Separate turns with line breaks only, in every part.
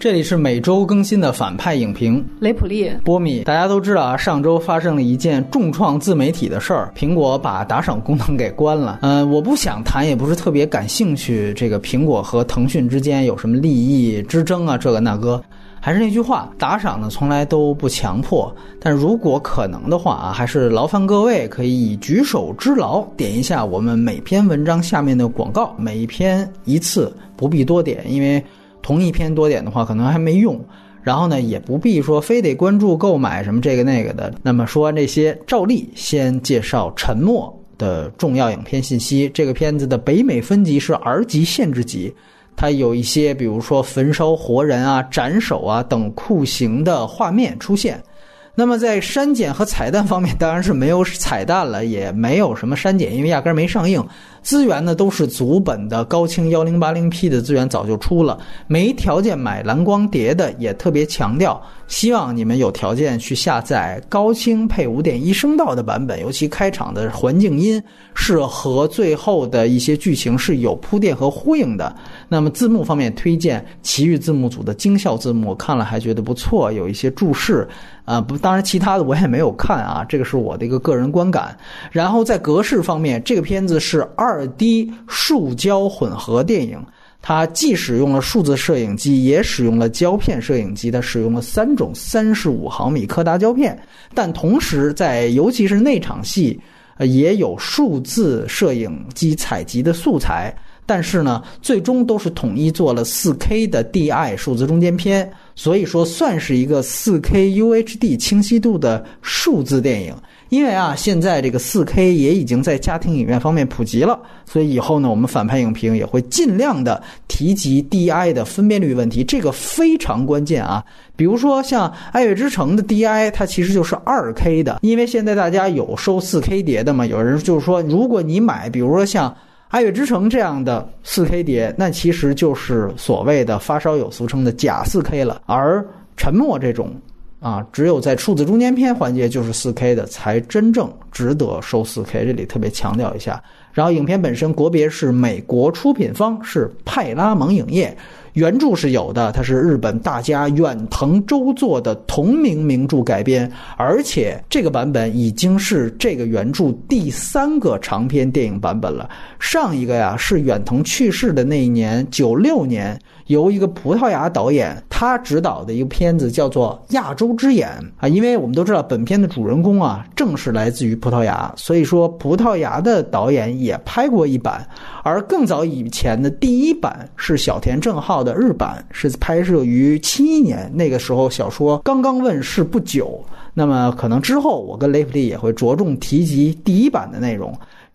这里是每周更新的反派影评，
雷普利、
波米。大家都知道啊，上周发生了一件重创自媒体的事儿，苹果把打赏功能给关了。嗯，我不想谈，也不是特别感兴趣。这个苹果和腾讯之间有什么利益之争啊？这个那个。还是那句话，打赏呢从来都不强迫，但如果可能的话啊，还是劳烦各位可以举手之劳点一下我们每篇文章下面的广告，每一篇一次，不必多点，因为同一篇多点的话可能还没用。然后呢，也不必说非得关注购买什么这个那个的。那么说完这些，照例先介绍《沉默》的重要影片信息。这个片子的北美分级是 R 级限制级。它有一些，比如说焚烧活人啊、斩首啊等酷刑的画面出现。那么在删减和彩蛋方面，当然是没有彩蛋了，也没有什么删减，因为压根儿没上映。资源呢都是足本的高清幺零八零 P 的资源早就出了，没条件买蓝光碟的也特别强调，希望你们有条件去下载高清配五点一声道的版本，尤其开场的环境音是和最后的一些剧情是有铺垫和呼应的。那么字幕方面推荐奇遇字幕组的精校字幕，看了还觉得不错，有一些注释，啊不，当然其他的我也没有看啊，这个是我的一个个人观感。然后在格式方面，这个片子是二 D 数焦混合电影，它既使用了数字摄影机，也使用了胶片摄影机。它使用了三种三十五毫米柯达胶片，但同时在尤其是内场戏，呃，也有数字摄影机采集的素材。但是呢，最终都是统一做了四 K 的 DI 数字中间片，所以说算是一个四 K UHD 清晰度的数字电影。因为啊，现在这个 4K 也已经在家庭影院方面普及了，所以以后呢，我们反派影评也会尽量的提及 DI 的分辨率问题，这个非常关键啊。比如说像《爱乐之城》的 DI，它其实就是 2K 的，因为现在大家有收 4K 碟的嘛，有人就是说，如果你买，比如说像《爱乐之城》这样的 4K 碟，那其实就是所谓的发烧友俗称的假 4K 了，而《沉默》这种。啊，只有在数字中间片环节就是 4K 的，才真正值得收 4K。这里特别强调一下。然后，影片本身国别是美国，出品方是派拉蒙影业。原著是有的，它是日本大家远藤周作的同名名著改编，而且这个版本已经是这个原著第三个长篇电影版本了。上一个呀是远藤去世的那一年，九六年，由一个葡萄牙导演他执导的一个片子叫做《亚洲之眼》啊，因为我们都知道本片的主人公啊正是来自于葡萄牙，所以说葡萄牙的导演也拍过一版，而更早以前的第一版是小田正浩的。日版是拍摄于七一年，那个时候小说刚刚问世不久。那么可能之后我跟雷普利也会着重提及第一版的内容。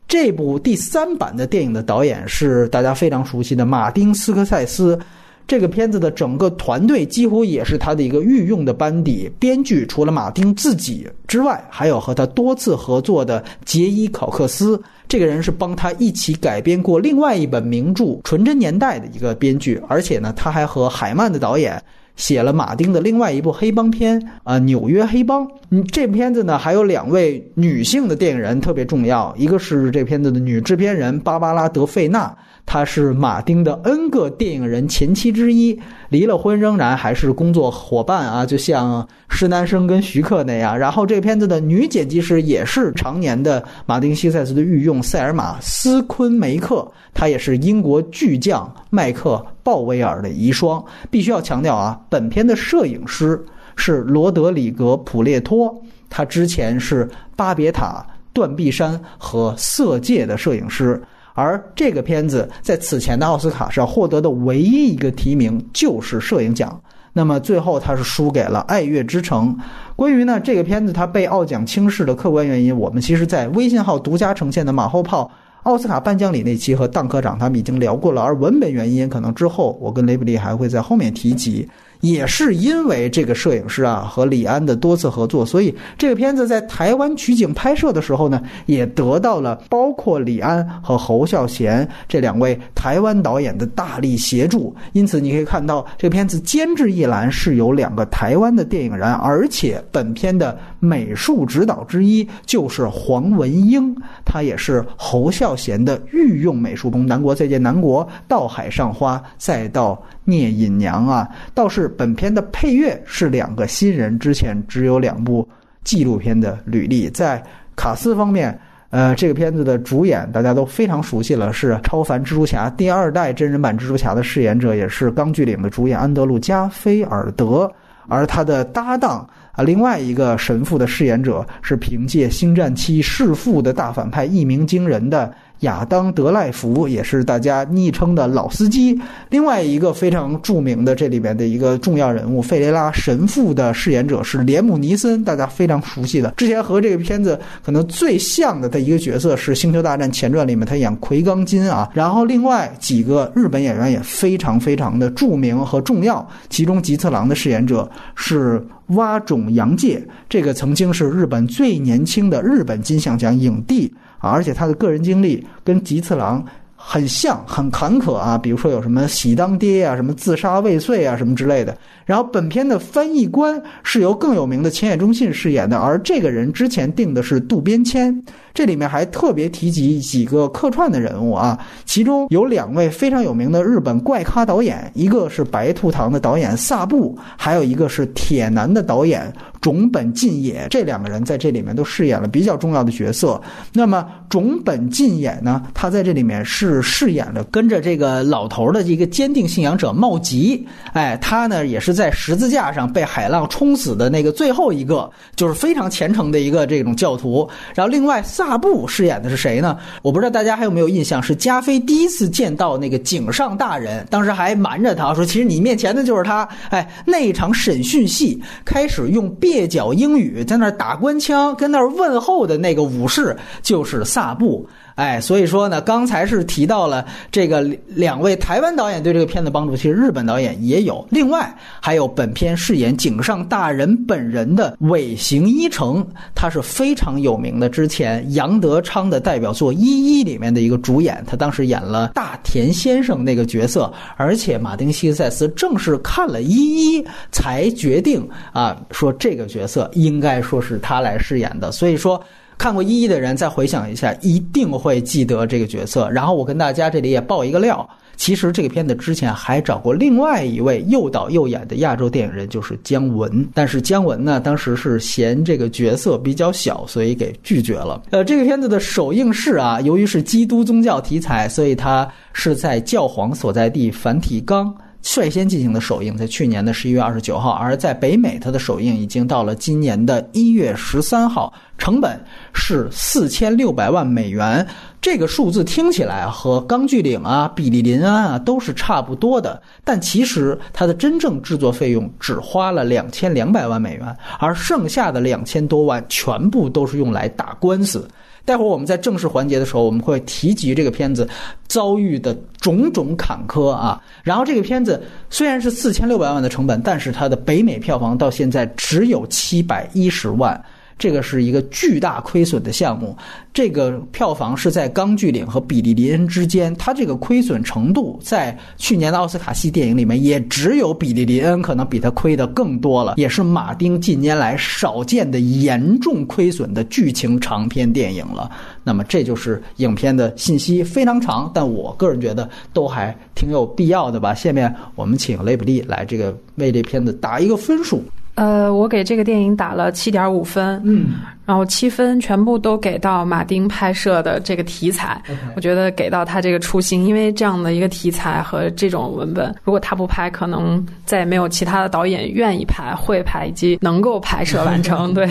这部第三版的电影的导演是大家非常熟悉的马丁斯科塞斯。这个片子的整个团队几乎也是他的一个御用的班底。编剧除了马丁自己之外，还有和他多次合作的杰伊考克斯。这个人是帮他一起改编过另外一本名著《纯真年代》的一个编剧，而且呢，他还和海曼的导演写了马丁的另外一部黑帮片啊，《纽约黑帮》。嗯，这片子呢还有两位女性的电影人特别重要，一个是这片子的女制片人芭芭拉·德费纳。他是马丁的 N 个电影人前妻之一，离了婚仍然还是工作伙伴啊，就像施南生跟徐克那样。然后这个片子的女剪辑师也是常年的马丁西塞斯的御用塞尔玛斯昆梅克，她也是英国巨匠麦克鲍威尔的遗孀。必须要强调啊，本片的摄影师是罗德里格普列托，他之前是巴别塔、断臂山和色戒的摄影师。而这个片子在此前的奥斯卡上获得的唯一一个提名就是摄影奖，那么最后他是输给了《爱乐之城》。关于呢这个片子它被奥奖轻视的客观原因，我们其实在微信号独家呈现的马后炮奥斯卡颁奖礼那期和邓科长他们已经聊过了。而文本原因，可能之后我跟雷布利还会在后面提及。也是因为这个摄影师啊和李安的多次合作，所以这个片子在台湾取景拍摄的时候呢，也得到了包括李安和侯孝贤这两位台湾导演的大力协助。因此，你可以看到这个片子监制一栏是有两个台湾的电影人，而且本片的美术指导之一就是黄文英，他也是侯孝贤的御用美术工。南国再见南国，到海上花，再到聂隐娘啊，倒是。本片的配乐是两个新人，之前只有两部纪录片的履历。在卡斯方面，呃，这个片子的主演大家都非常熟悉了，是超凡蜘蛛侠第二代真人版蜘蛛侠的饰演者，也是《钢锯岭》的主演安德鲁·加菲尔德。而他的搭档啊，另外一个神父的饰演者是凭借《星战七》弑父的大反派一鸣惊人的。亚当·德赖福也是大家昵称的老司机。另外一个非常著名的这里边的一个重要人物，费雷拉神父的饰演者是连姆·尼森，大家非常熟悉的。之前和这个片子可能最像的他一个角色是《星球大战前传》里面他演奎刚金啊。然后另外几个日本演员也非常非常的著名和重要，其中吉次郎的饰演者是蛙种洋介，这个曾经是日本最年轻的日本金像奖影帝。啊而且他的个人经历跟吉次郎很像，很坎坷啊，比如说有什么喜当爹啊，什么自杀未遂啊，什么之类的。然后本片的翻译官是由更有名的千叶忠信饰演的，而这个人之前定的是渡边谦。这里面还特别提及几个客串的人物啊，其中有两位非常有名的日本怪咖导演，一个是白兔堂的导演萨布，还有一个是铁男的导演种本进也。这两个人在这里面都饰演了比较重要的角色。那么种本进也呢，他在这里面是饰演了跟着这个老头的一个坚定信仰者茂吉。哎，他呢也是在十字架上被海浪冲死的那个最后一个，就是非常虔诚的一个这种教徒。然后另外萨布饰演的是谁呢？我不知道大家还有没有印象，是加菲第一次见到那个井上大人，当时还瞒着他说，其实你面前的就是他。哎，那一场审讯戏开始用蹩脚英语在那打官腔，跟那问候的那个武士就是萨布。哎，所以说呢，刚才是提到了这个两位台湾导演对这个片子帮助，其实日本导演也有。另外，还有本片饰演井上大人本人的尾形一成，他是非常有名的，之前杨德昌的代表作《一一》里面的一个主演，他当时演了大田先生那个角色，而且马丁·西塞斯正是看了《一一》才决定啊，说这个角色应该说是他来饰演的，所以说。看过一一的人再回想一下，一定会记得这个角色。然后我跟大家这里也爆一个料，其实这个片子之前还找过另外一位又导又演的亚洲电影人，就是姜文。但是姜文呢，当时是嫌这个角色比较小，所以给拒绝了。呃，这个片子的首映式啊，由于是基督宗教题材，所以它是在教皇所在地梵蒂冈。率先进行的首映在去年的十一月二十九号，而在北美，它的首映已经到了今年的一月十三号，成本是四千六百万美元。这个数字听起来和《钢锯岭》啊、《比利林安》啊都是差不多的，但其实它的真正制作费用只花了两千两百万美元，而剩下的两千多万全部都是用来打官司。待会儿我们在正式环节的时候，我们会提及这个片子遭遇的种种坎坷啊。然后这个片子虽然是四千六百万的成本，但是它的北美票房到现在只有七百一十万。这个是一个巨大亏损的项目，这个票房是在《钢锯岭》和《比利林恩》之间，它这个亏损程度在去年的奥斯卡系电影里面也只有《比利林恩》可能比它亏的更多了，也是马丁近年来少见的严重亏损的剧情长篇电影了。那么这就是影片的信息非常长，但我个人觉得都还挺有必要的吧。下面我们请雷普利来这个为这片子打一个分数。
呃，我给这个电影打了七点五分，
嗯，
然后七分全部都给到马丁拍摄的这个题材，我觉得给到他这个初心，因为这样的一个题材和这种文本，如果他不拍，可能再也没有其他的导演愿意拍、会拍以及能够拍摄完成。对，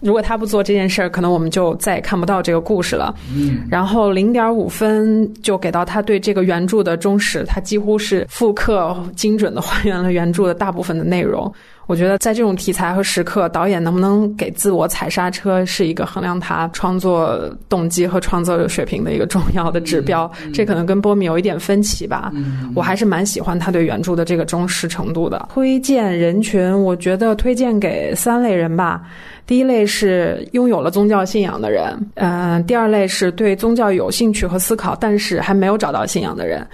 如果他不做这件事儿，可能我们就再也看不到这个故事了。
嗯，
然后零点五分就给到他对这个原著的忠实，他几乎是复刻精准的还原了原著的大部分的内容。我觉得在这种题材和时刻，导演能不能给自我踩刹车，是一个衡量他创作动机和创作水平的一个重要的指标。这可能跟波米有一点分歧吧。我还是蛮喜欢他对原著的这个忠实程度的。推荐人群，我觉得推荐给三类人吧。第一类是拥有了宗教信仰的人，嗯，第二类是对宗教有兴趣和思考，但是还没有找到信仰的人，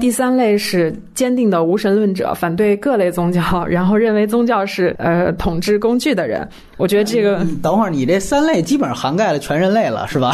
第三类是坚定的无神论者，反对各类宗教，然后认为宗教。是呃统治工具的人。我觉得这个，
等会儿你这三类基本上涵盖了全人类了，是吧？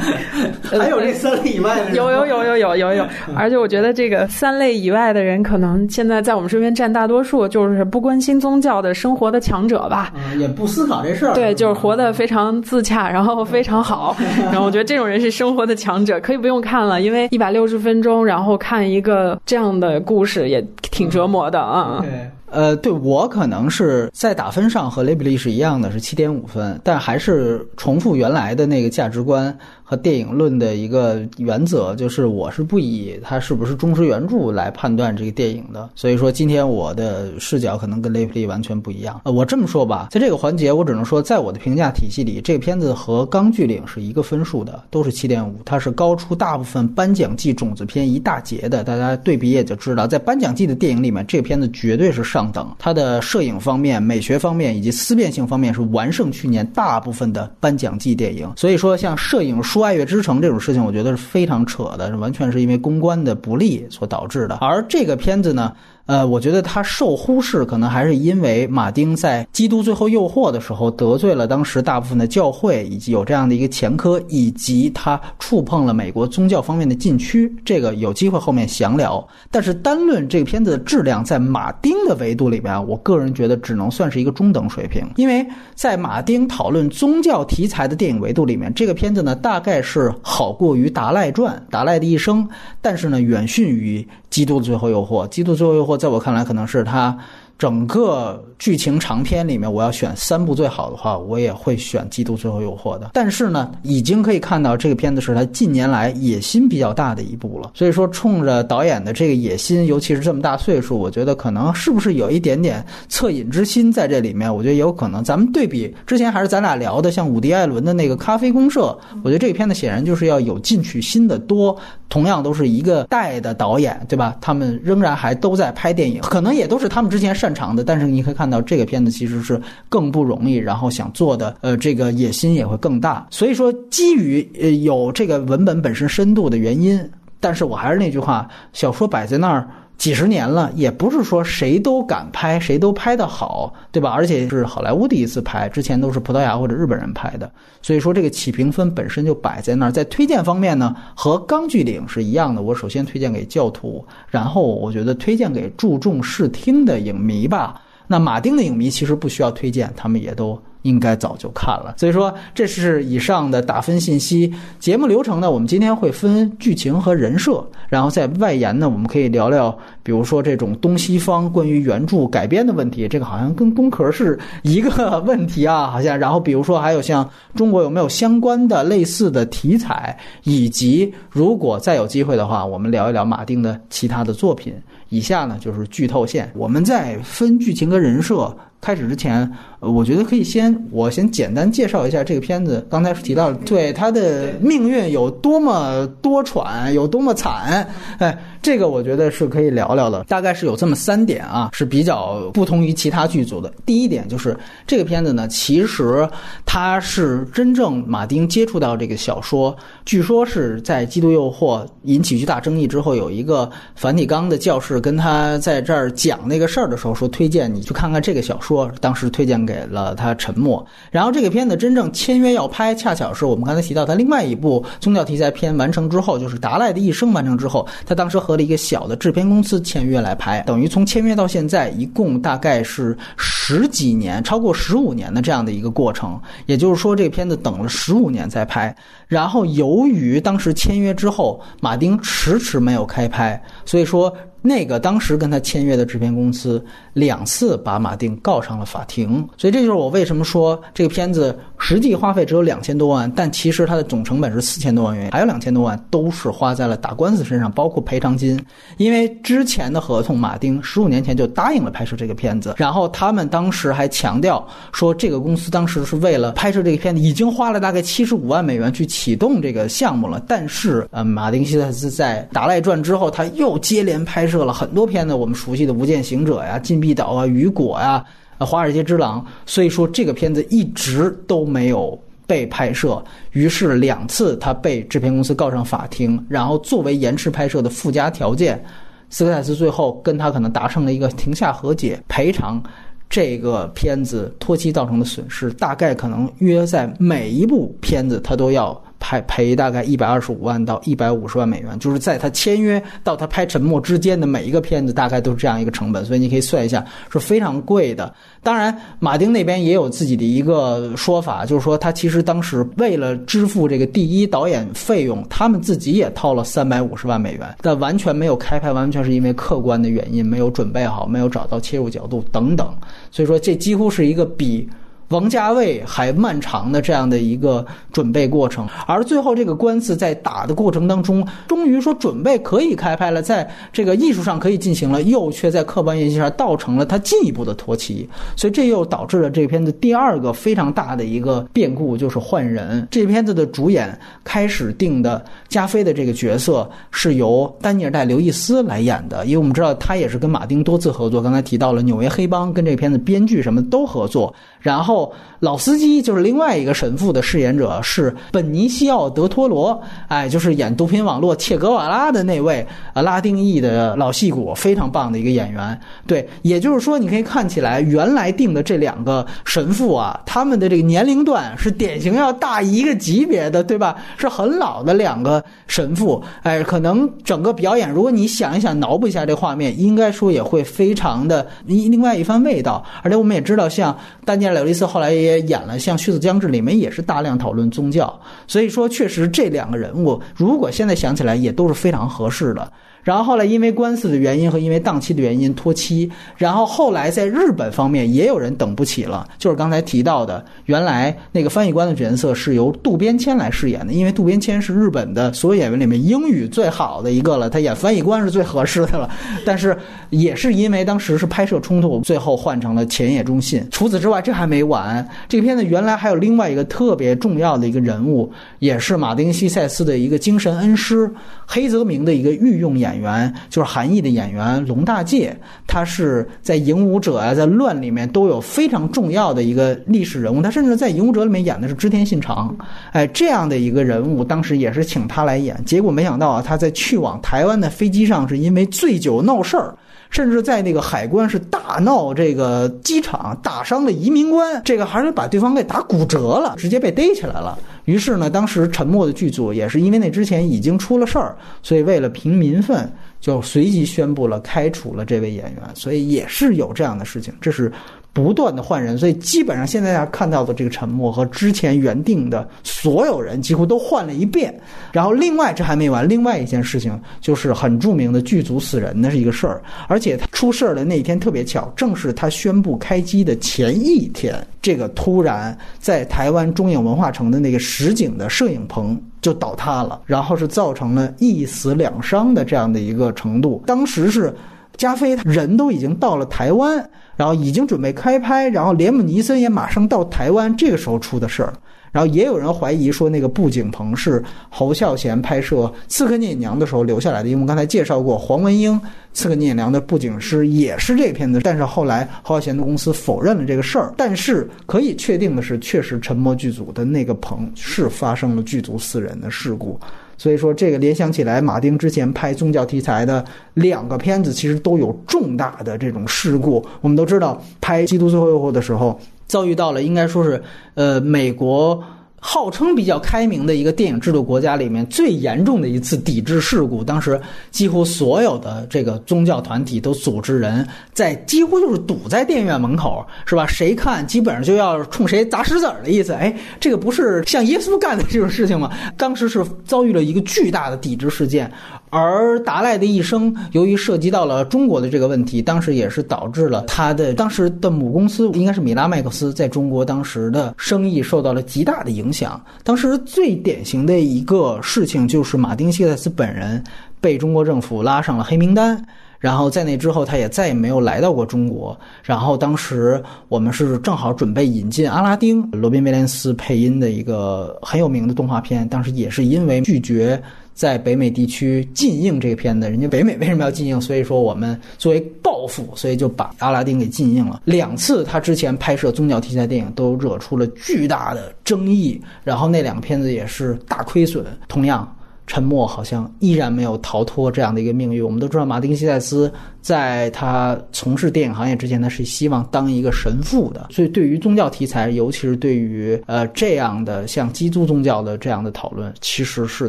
还有这三类以外的？
有有有有有有有，而且我觉得这个三类以外的人，可能现在在我们身边占大多数，就是不关心宗教的生活的强者吧。
嗯，也不思考这事儿。
对，就是活得非常自洽，然后非常好。然后我觉得这种人是生活的强者，可以不用看了，因为一百六十分钟，然后看一个这样的故事也挺折磨的啊。
对。呃，对我可能是在打分上和雷比利是一样的，是七点五分，但还是重复原来的那个价值观。和电影论的一个原则就是，我是不以它是不是忠实原著来判断这个电影的。所以说，今天我的视角可能跟雷普利完全不一样。呃，我这么说吧，在这个环节，我只能说，在我的评价体系里，这个片子和《钢锯岭》是一个分数的，都是七点五，它是高出大部分颁奖季种子片一大截的。大家对比也就知道，在颁奖季的电影里面，这个片子绝对是上等，它的摄影方面、美学方面以及思辨性方面是完胜去年大部分的颁奖季电影。所以说，像摄影术。说《爱乐之城》这种事情，我觉得是非常扯的，完全是因为公关的不利所导致的。而这个片子呢？呃，我觉得他受忽视，可能还是因为马丁在《基督最后诱惑》的时候得罪了当时大部分的教会，以及有这样的一个前科，以及他触碰了美国宗教方面的禁区。这个有机会后面详聊。但是单论这个片子的质量，在马丁的维度里边，我个人觉得只能算是一个中等水平。因为在马丁讨论宗教题材的电影维度里面，这个片子呢大概是好过于《达赖传》《达赖的一生》，但是呢远逊于《基督的最后诱惑》《基督最后诱惑》。在我看来，可能是他。整个剧情长片里面，我要选三部最好的话，我也会选《基督最后诱惑》的。但是呢，已经可以看到这个片子是他近年来野心比较大的一部了。所以说，冲着导演的这个野心，尤其是这么大岁数，我觉得可能是不是有一点点恻隐之心在这里面？我觉得有可能。咱们对比之前还是咱俩聊的，像伍迪·艾伦的那个《咖啡公社》，我觉得这个片子显然就是要有进取心的多。同样都是一个代的导演，对吧？他们仍然还都在拍电影，可能也都是他们之前擅长的。但是你可以看到，这个片子其实是更不容易，然后想做的，呃，这个野心也会更大。所以说，基于呃有这个文本本身深度的原因，但是我还是那句话，小说摆在那儿。几十年了，也不是说谁都敢拍，谁都拍得好，对吧？而且是好莱坞第一次拍，之前都是葡萄牙或者日本人拍的，所以说这个起评分本身就摆在那儿。在推荐方面呢，和《钢锯岭》是一样的，我首先推荐给教徒，然后我觉得推荐给注重视听的影迷吧。那马丁的影迷其实不需要推荐，他们也都。应该早就看了，所以说这是以上的打分信息。节目流程呢，我们今天会分剧情和人设，然后在外延呢，我们可以聊聊，比如说这种东西方关于原著改编的问题，这个好像跟工壳是一个问题啊，好像。然后比如说还有像中国有没有相关的类似的题材，以及如果再有机会的话，我们聊一聊马丁的其他的作品。以下呢就是剧透线，我们在分剧情跟人设。开始之前，我觉得可以先我先简单介绍一下这个片子。刚才提到了，对他的命运有多么多舛，有多么惨，哎。这个我觉得是可以聊聊的，大概是有这么三点啊，是比较不同于其他剧组的。第一点就是这个片子呢，其实它是真正马丁接触到这个小说，据说是在《基督诱惑》引起巨大争议之后，有一个梵蒂冈的教士跟他在这儿讲那个事儿的时候，说推荐你去看看这个小说，当时推荐给给了他沉默。然后这个片子真正签约要拍，恰巧是我们刚才提到他另外一部宗教题材片完成之后，就是《达赖的一生》完成之后，他当时和了一个小的制片公司签约来拍，等于从签约到现在一共大概是十几年，超过十五年的这样的一个过程。也就是说，这个片子等了十五年才拍。然后由于当时签约之后，马丁迟迟没有开拍，所以说。那个当时跟他签约的制片公司两次把马丁告上了法庭，所以这就是我为什么说这个片子实际花费只有两千多万，但其实它的总成本是四千多万元，还有两千多万都是花在了打官司身上，包括赔偿金。因为之前的合同，马丁十五年前就答应了拍摄这个片子，然后他们当时还强调说，这个公司当时是为了拍摄这个片子，已经花了大概七十五万美元去启动这个项目了。但是，呃，马丁西塞斯在《达赖传》之后，他又接连拍摄。摄了很多片子，我们熟悉的《无间行者》呀、《禁闭岛》啊、《雨果》呀、《华尔街之狼》，所以说这个片子一直都没有被拍摄。于是两次他被制片公司告上法庭，然后作为延迟拍摄的附加条件，斯科塞斯最后跟他可能达成了一个庭下和解，赔偿。这个片子脱期造成的损失，大概可能约在每一部片子他都要。赔赔大概一百二十五万到一百五十万美元，就是在他签约到他拍《沉默》之间的每一个片子，大概都是这样一个成本，所以你可以算一下，是非常贵的。当然，马丁那边也有自己的一个说法，就是说他其实当时为了支付这个第一导演费用，他们自己也掏了三百五十万美元，但完全没有开拍，完全是因为客观的原因，没有准备好，没有找到切入角度等等。所以说，这几乎是一个比。王家卫还漫长的这样的一个准备过程，而最后这个官司在打的过程当中，终于说准备可以开拍了，在这个艺术上可以进行了，又却在客观原因上造成了他进一步的拖期，所以这又导致了这片子第二个非常大的一个变故，就是换人。这片子的主演开始定的加菲的这个角色是由丹尼尔戴刘易斯来演的，因为我们知道他也是跟马丁多次合作，刚才提到了《纽约黑帮》，跟这片子编剧什么都合作，然后。を老司机就是另外一个神父的饰演者是本尼西奥·德托罗，哎，就是演毒品网络切格瓦拉的那位啊，拉丁裔的老戏骨，非常棒的一个演员。对，也就是说，你可以看起来原来定的这两个神父啊，他们的这个年龄段是典型要大一个级别的，对吧？是很老的两个神父，哎，可能整个表演，如果你想一想，脑补一下这画面，应该说也会非常的另另外一番味道。而且我们也知道，像丹尼尔·刘易斯。后来也演了像《血色将至》里面也是大量讨论宗教，所以说确实这两个人物，如果现在想起来也都是非常合适的。然后后来因为官司的原因和因为档期的原因拖期，然后后来在日本方面也有人等不起了，就是刚才提到的，原来那个翻译官的角色是由渡边谦来饰演的，因为渡边谦是日本的所有演员里面英语最好的一个了，他演翻译官是最合适的了。但是也是因为当时是拍摄冲突，最后换成了前野忠信。除此之外，这还没完，这个片子原来还有另外一个特别重要的一个人物，也是马丁西塞斯的一个精神恩师黑泽明的一个御用演。演员就是韩裔的演员龙大介，他是在《影武者》啊，在《乱》里面都有非常重要的一个历史人物。他甚至在《影武者》里面演的是织田信长，哎，这样的一个人物，当时也是请他来演。结果没想到啊，他在去往台湾的飞机上，是因为醉酒闹事儿。甚至在那个海关是大闹这个机场，打伤了移民官，这个还是把对方给打骨折了，直接被逮起来了。于是呢，当时沉默的剧组也是因为那之前已经出了事儿，所以为了平民愤，就随即宣布了开除了这位演员。所以也是有这样的事情，这是。不断的换人，所以基本上现在大家看到的这个沉默和之前原定的所有人几乎都换了一遍。然后另外这还没完，另外一件事情就是很著名的剧组死人的是一个事儿，而且他出事儿的那一天特别巧，正是他宣布开机的前一天，这个突然在台湾中影文化城的那个实景的摄影棚就倒塌了，然后是造成了一死两伤的这样的一个程度。当时是加菲人都已经到了台湾。然后已经准备开拍，然后连姆尼森也马上到台湾，这个时候出的事儿。然后也有人怀疑说，那个布景棚是侯孝贤拍摄《刺客聂隐娘》的时候留下来的，因为我们刚才介绍过，黄文英《刺客聂隐娘》的布景师也是这片子。但是后来侯孝贤的公司否认了这个事儿。但是可以确定的是，确实沉默剧组的那个棚是发生了剧组死人的事故。所以说，这个联想起来，马丁之前拍宗教题材的两个片子，其实都有重大的这种事故。我们都知道，拍《基督最后诱惑》的时候，遭遇到了应该说是，呃，美国。号称比较开明的一个电影制度国家里面最严重的一次抵制事故，当时几乎所有的这个宗教团体都组织人在几乎就是堵在电影院门口，是吧？谁看基本上就要冲谁砸石子儿的意思。哎，这个不是像耶稣干的这种事情吗？当时是遭遇了一个巨大的抵制事件。而达赖的一生，由于涉及到了中国的这个问题，当时也是导致了他的当时的母公司应该是米拉麦克斯，在中国当时的生意受到了极大的影响。想当时最典型的一个事情就是马丁·谢塞斯本人被中国政府拉上了黑名单，然后在那之后他也再也没有来到过中国。然后当时我们是正好准备引进《阿拉丁》，罗宾·威廉斯配音的一个很有名的动画片，当时也是因为拒绝。在北美地区禁映这个片子，人家北美为什么要禁映？所以说我们作为报复，所以就把阿拉丁给禁映了。两次他之前拍摄宗教题材电影都惹出了巨大的争议，然后那两个片子也是大亏损。同样，沉默，好像依然没有逃脱这样的一个命运。我们都知道，马丁·西塞斯在他从事电影行业之前，他是希望当一个神父的。所以，对于宗教题材，尤其是对于呃这样的像基督宗教的这样的讨论，其实是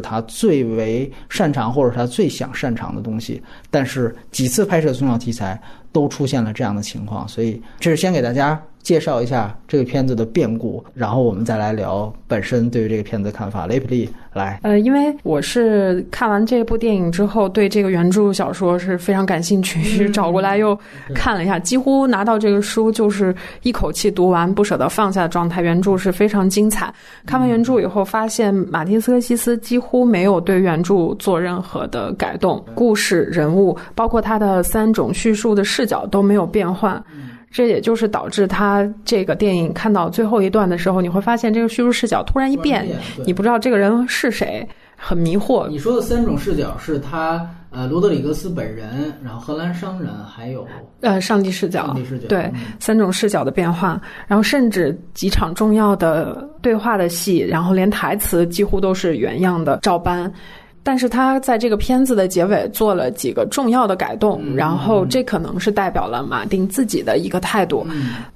他最为擅长或者他最想擅长的东西。但是几次拍摄宗教题材都出现了这样的情况，所以这是先给大家。介绍一下这个片子的变故，然后我们再来聊本身对于这个片子的看法。雷普利来，
呃，因为我是看完这部电影之后，对这个原著小说是非常感兴趣，找过来又看了一下，几乎拿到这个书就是一口气读完，不舍得放下的状态。原著是非常精彩。看完原著以后，发现马丁斯科西斯几乎没有对原著做任何的改动，故事、人物，包括他的三种叙述的视角都没有变换。这也就是导致他这个电影看到最后一段的时候，你会发现这个叙述视角突然一变，你不知道这个人是谁，很迷惑。
你说的三种视角是他呃罗德里格斯本人，然后荷兰商人，还有
呃上帝视角，
上帝视角
对三种视角的变化，然后甚至几场重要的对话的戏，然后连台词几乎都是原样的照搬。但是他在这个片子的结尾做了几个重要的改动，然后这可能是代表了马丁自己的一个态度。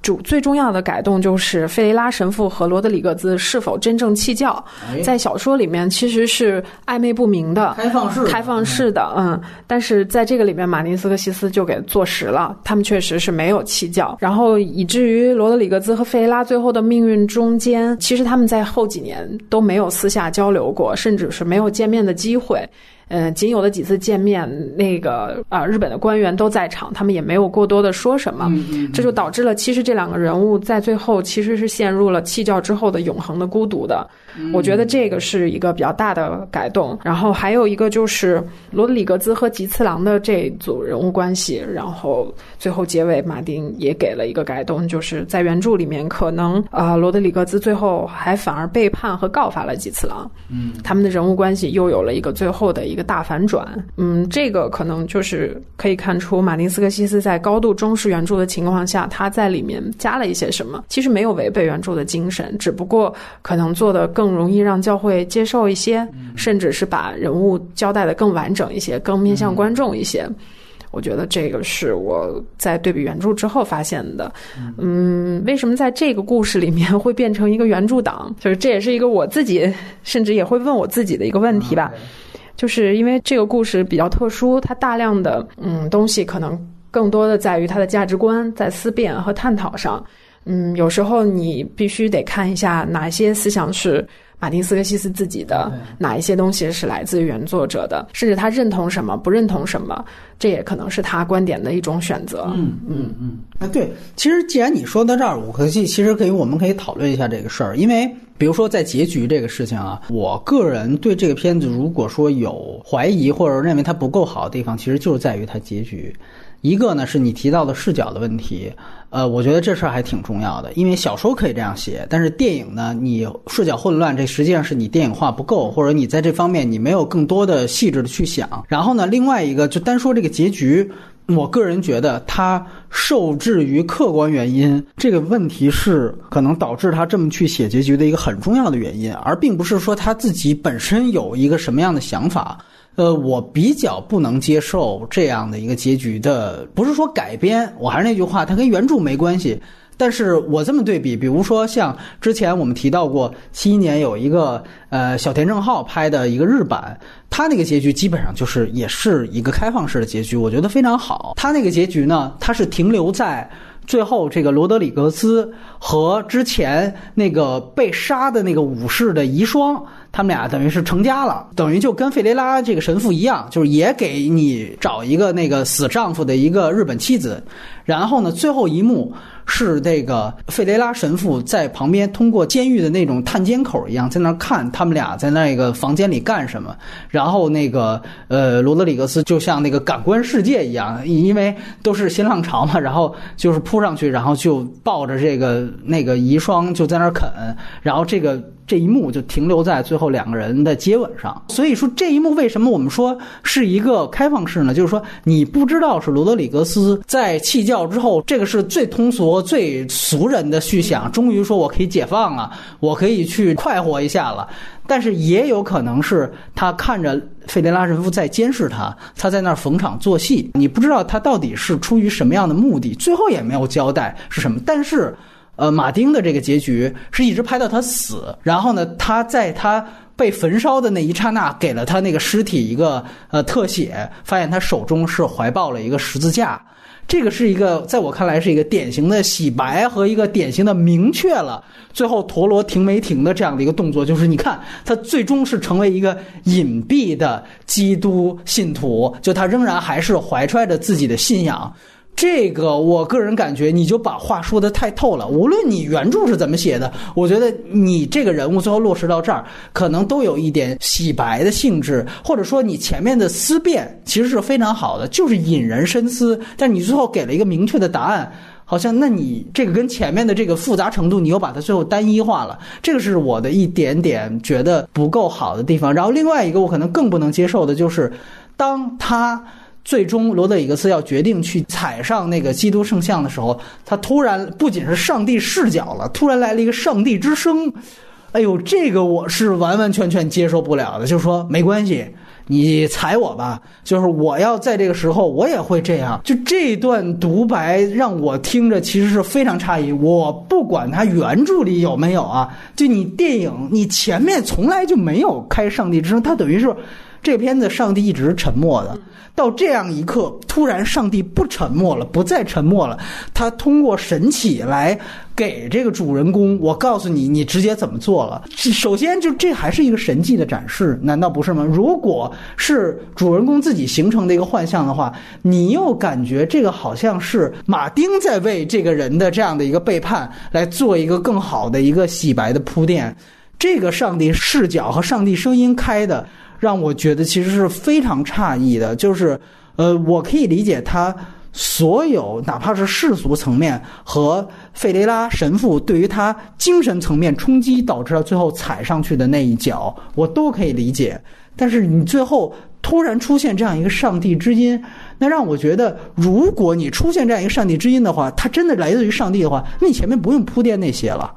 主最重要的改动就是费雷拉神父和罗德里格兹是否真正弃教，在小说里面其实是暧昧不明的，
开放式
开放式的，嗯。但是在这个里面，马丁斯科西斯就给坐实了，他们确实是没有弃教，然后以至于罗德里格兹和费雷拉最后的命运中间，其实他们在后几年都没有私下交流过，甚至是没有见面的机会。会，嗯，仅有的几次见面，那个啊，日本的官员都在场，他们也没有过多的说什么，这就导致了，其实这两个人物在最后其实是陷入了弃教之后的永恒的孤独的。我觉得这个是一个比较大的改动。然后还有一个就是罗德里格兹和吉次郎的这组人物关系，然后最后结尾马丁也给了一个改动，就是在原著里面可能啊，罗德里格兹最后还反而背叛和告发了吉次郎，
嗯，
他们的人物关系又有了一个最后的一个大反转。嗯，这个可能就是可以看出马丁斯科西斯在高度重视原著的情况下，他在里面加了一些什么，其实没有违背原著的精神，只不过可能做的更。更容易让教会接受一些，甚至是把人物交代的更完整一些，更面向观众一些。我觉得这个是我在对比原著之后发现的。嗯，为什么在这个故事里面会变成一个原著党？就是这也是一个我自己甚至也会问我自己的一个问题吧。就是因为这个故事比较特殊，它大量的嗯东西可能更多的在于它的价值观在思辨和探讨上。嗯，有时候你必须得看一下哪些思想是马丁斯科西斯自己的，哪一些东西是来自于原作者的，甚至他认同什么，不认同什么，这也可能是他观点的一种选择。
嗯嗯嗯。啊，对，其实既然你说到这儿，我可以其实可以，我们可以讨论一下这个事儿，因为比如说在结局这个事情啊，我个人对这个片子如果说有怀疑或者认为它不够好的地方，其实就是在于它结局。一个呢是你提到的视角的问题，呃，我觉得这事儿还挺重要的，因为小说可以这样写，但是电影呢，你视角混乱，这实际上是你电影化不够，或者你在这方面你没有更多的细致的去想。然后呢，另外一个就单说这个结局，我个人觉得它受制于客观原因，这个问题是可能导致他这么去写结局的一个很重要的原因，而并不是说他自己本身有一个什么样的想法。呃，我比较不能接受这样的一个结局的，不是说改编，我还是那句话，它跟原著没关系。但是我这么对比，比如说像之前我们提到过，七一年有一个呃小田正浩拍的一个日版，他那个结局基本上就是也是一个开放式的结局，我觉得非常好。他那个结局呢，他是停留在。最后，这个罗德里格斯和之前那个被杀的那个武士的遗孀，他们俩等于是成家了，等于就跟费雷拉这个神父一样，就是也给你找一个那个死丈夫的一个日本妻子。然后呢，最后一幕。是这个费雷拉神父在旁边，通过监狱的那种探监口一样，在那看他们俩在那个房间里干什么。然后那个呃罗德里格斯就像那个感官世界一样，因为都是新浪潮嘛，然后就是扑上去，然后就抱着这个那个遗孀就在那啃，然后这个。这一幕就停留在最后两个人的接吻上，所以说这一幕为什么我们说是一个开放式呢？就是说你不知道是罗德里格斯在弃教之后，这个是最通俗、最俗人的续想，终于说我可以解放了，我可以去快活一下了。但是也有可能是他看着费雷拉神父在监视他，他在那儿逢场作戏，你不知道他到底是出于什么样的目的，最后也没有交代是什么。但是，呃，马丁的这个结局是一直拍到他死，然后呢，他在他。被焚烧的那一刹那，给了他那个尸体一个呃特写，发现他手中是怀抱了一个十字架。这个是一个在我看来是一个典型的洗白和一个典型的明确了最后陀螺停没停的这样的一个动作。就是你看，他最终是成为一个隐蔽的基督信徒，就他仍然还是怀揣着自己的信仰。这个我个人感觉，你就把话说的太透了。无论你原著是怎么写的，我觉得你这个人物最后落实到这儿，可能都有一点洗白的性质，或者说你前面的思辨其实是非常好的，就是引人深思。但你最后给了一个明确的答案，好像那你这个跟前面的这个复杂程度，你又把它最后单一化了。这个是我的一点点觉得不够好的地方。然后另外一个我可能更不能接受的就是，当他。最终，罗德里格斯要决定去踩上那个基督圣像的时候，他突然不仅是上帝视角了，突然来了一个上帝之声。哎呦，这个我是完完全全接受不了的。就是说，没关系，你踩我吧。就是我要在这个时候，我也会这样。就这段独白让我听着其实是非常诧异。我不管他原著里有没有啊，就你电影，你前面从来就没有开上帝之声，他等于是这片子上帝一直沉默的。到这样一刻，突然上帝不沉默了，不再沉默了。他通过神启来给这个主人公，我告诉你，你直接怎么做了。首先，就这还是一个神迹的展示，难道不是吗？如果是主人公自己形成的一个幻象的话，你又感觉这个好像是马丁在为这个人的这样的一个背叛来做一个更好的一个洗白的铺垫。这个上帝视角和上帝声音开的。让我觉得其实是非常诧异的，就是，呃，我可以理解他所有哪怕是世俗层面和费雷拉神父对于他精神层面冲击导致他最后踩上去的那一脚，我都可以理解。但是你最后突然出现这样一个上帝之音，那让我觉得，如果你出现这样一个上帝之音的话，他真的来自于上帝的话，那你前面不用铺垫那些了。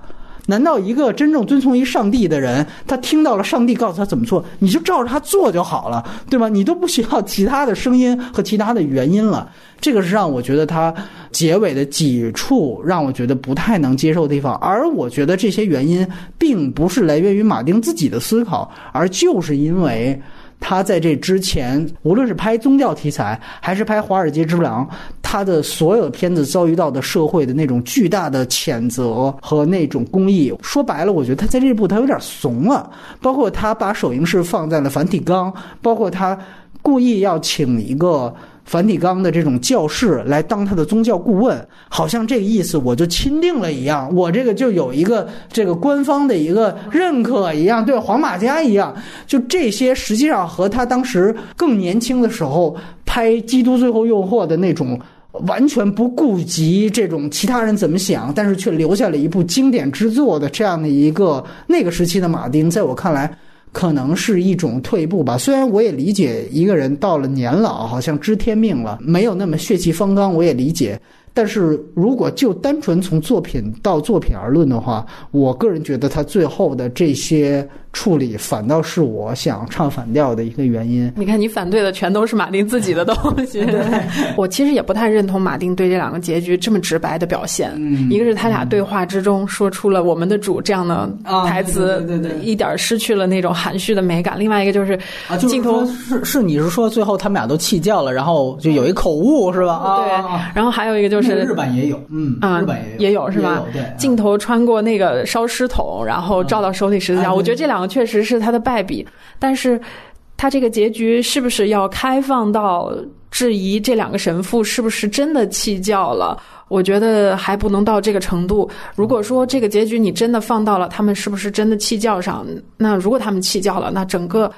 难道一个真正遵从于上帝的人，他听到了上帝告诉他怎么做，你就照着他做就好了，对吧？你都不需要其他的声音和其他的原因了。这个是让我觉得他结尾的几处让我觉得不太能接受的地方。而我觉得这些原因并不是来源于马丁自己的思考，而就是因为。他在这之前，无论是拍宗教题材，还是拍《华尔街之狼》，他的所有片子遭遇到的社会的那种巨大的谴责和那种公益，说白了，我觉得他在这部他有点怂了。包括他把首映式放在了梵蒂冈，包括他故意要请一个。梵蒂冈的这种教士来当他的宗教顾问，好像这个意思我就钦定了一样，我这个就有一个这个官方的一个认可一样，对黄马甲一样，就这些实际上和他当时更年轻的时候拍《基督最后诱惑》的那种完全不顾及这种其他人怎么想，但是却留下了一部经典之作的这样的一个那个时期的马丁，在我看来。可能是一种退步吧。虽然我也理解一个人到了年老，好像知天命了，没有那么血气方刚，我也理解。但是如果就单纯从作品到作品而论的话，我个人觉得他最后的这些。处理反倒是我想唱反调的一个原因。
你看，你反对的全都是马丁自己的东西。我其实也不太认同马丁对这两个结局这么直白的表现。一个是他俩对话之中说出了“我们的主”这样的台词，
对对，
一点失去了那种含蓄的美感。另外一个就是镜头
是是，你是说最后他们俩都气叫了，然后就有一口误是吧？
对。然后还有一个就是
日本也有，嗯，日本
也有是吧？
对。
镜头穿过那个烧尸桶，然后照到手里十字架。我觉得这两个。确实是他的败笔，但是他这个结局是不是要开放到质疑这两个神父是不是真的弃教了？我觉得还不能到这个程度。如果说这个结局你真的放到了他们是不是真的弃教上，那如果他们弃教了，那整个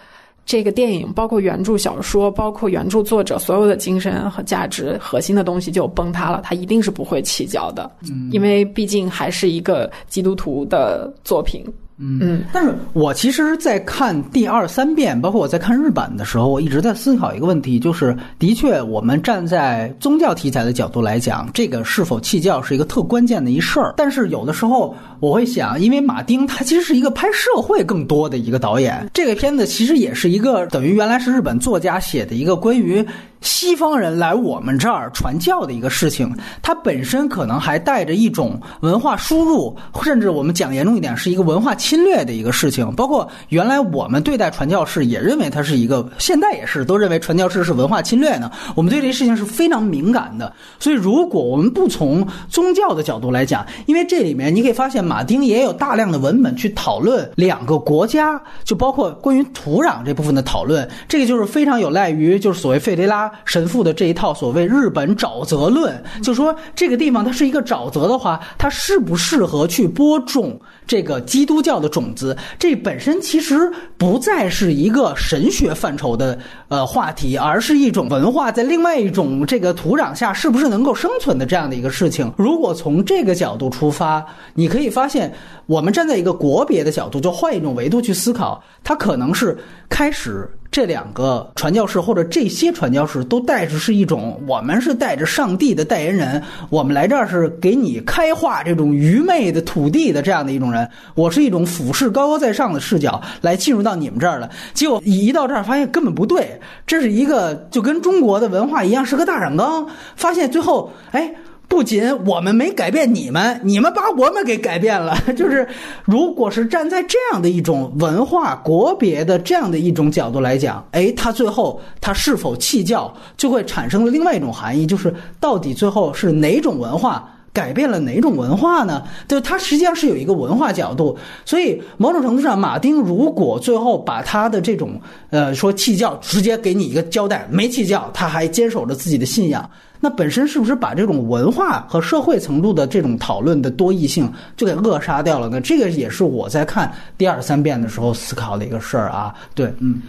这个电影，包括原著小说，包括原著作者所有的精神和价值核心的东西就崩塌了。他一定是不会弃教的，因为毕竟还是一个基督徒的作品。嗯，
但是我其实，在看第二三遍，包括我在看日版的时候，我一直在思考一个问题，就是的确，我们站在宗教题材的角度来讲，这个是否弃教是一个特关键的一事儿。但是有的时候我会想，因为马丁他其实是一个拍社会更多的一个导演，这个片子其实也是一个等于原来是日本作家写的一个关于。西方人来我们这儿传教的一个事情，它本身可能还带着一种文化输入，甚至我们讲严重一点，是一个文化侵略的一个事情。包括原来我们对待传教士也认为它是一个，现在也是都认为传教士是文化侵略呢。我们对这事情是非常敏感的。所以，如果我们不从宗教的角度来讲，因为这里面你可以发现，马丁也有大量的文本去讨论两个国家，就包括关于土壤这部分的讨论，这个就是非常有赖于就是所谓费雷拉。神父的这一套所谓日本沼泽论，就说这个地方它是一个沼泽的话，它适不适合去播种这个基督教的种子？这本身其实不再是一个神学范畴的呃话题，而是一种文化在另外一种这个土壤下是不是能够生存的这样的一个事情。如果从这个角度出发，你可以发现，我们站在一个国别的角度，就换一种维度去思考，它可能是开始。这两个传教士或者这些传教士都带着是一种，我们是带着上帝的代言人，我们来这儿是给你开化这种愚昧的土地的这样的一种人。我是一种俯视高高在上的视角来进入到你们这儿的，结果一到这儿发现根本不对，这是一个就跟中国的文化一样是个大染缸，发现最后哎。不仅我们没改变你们，你们把我们给改变了。就是，如果是站在这样的一种文化国别的这样的一种角度来讲，哎，他最后他是否弃教，就会产生了另外一种含义，就是到底最后是哪种文化改变了哪种文化呢？就他实际上是有一个文化角度。所以某种程度上，马丁如果最后把他的这种呃说弃教，直接给你一个交代，没弃教，他还坚守着自己的信仰。那本身是不是把这种文化和社会程度的这种讨论的多义性就给扼杀掉了呢？这个也是我在看第二三遍的时候思考的一个事儿啊。对，嗯。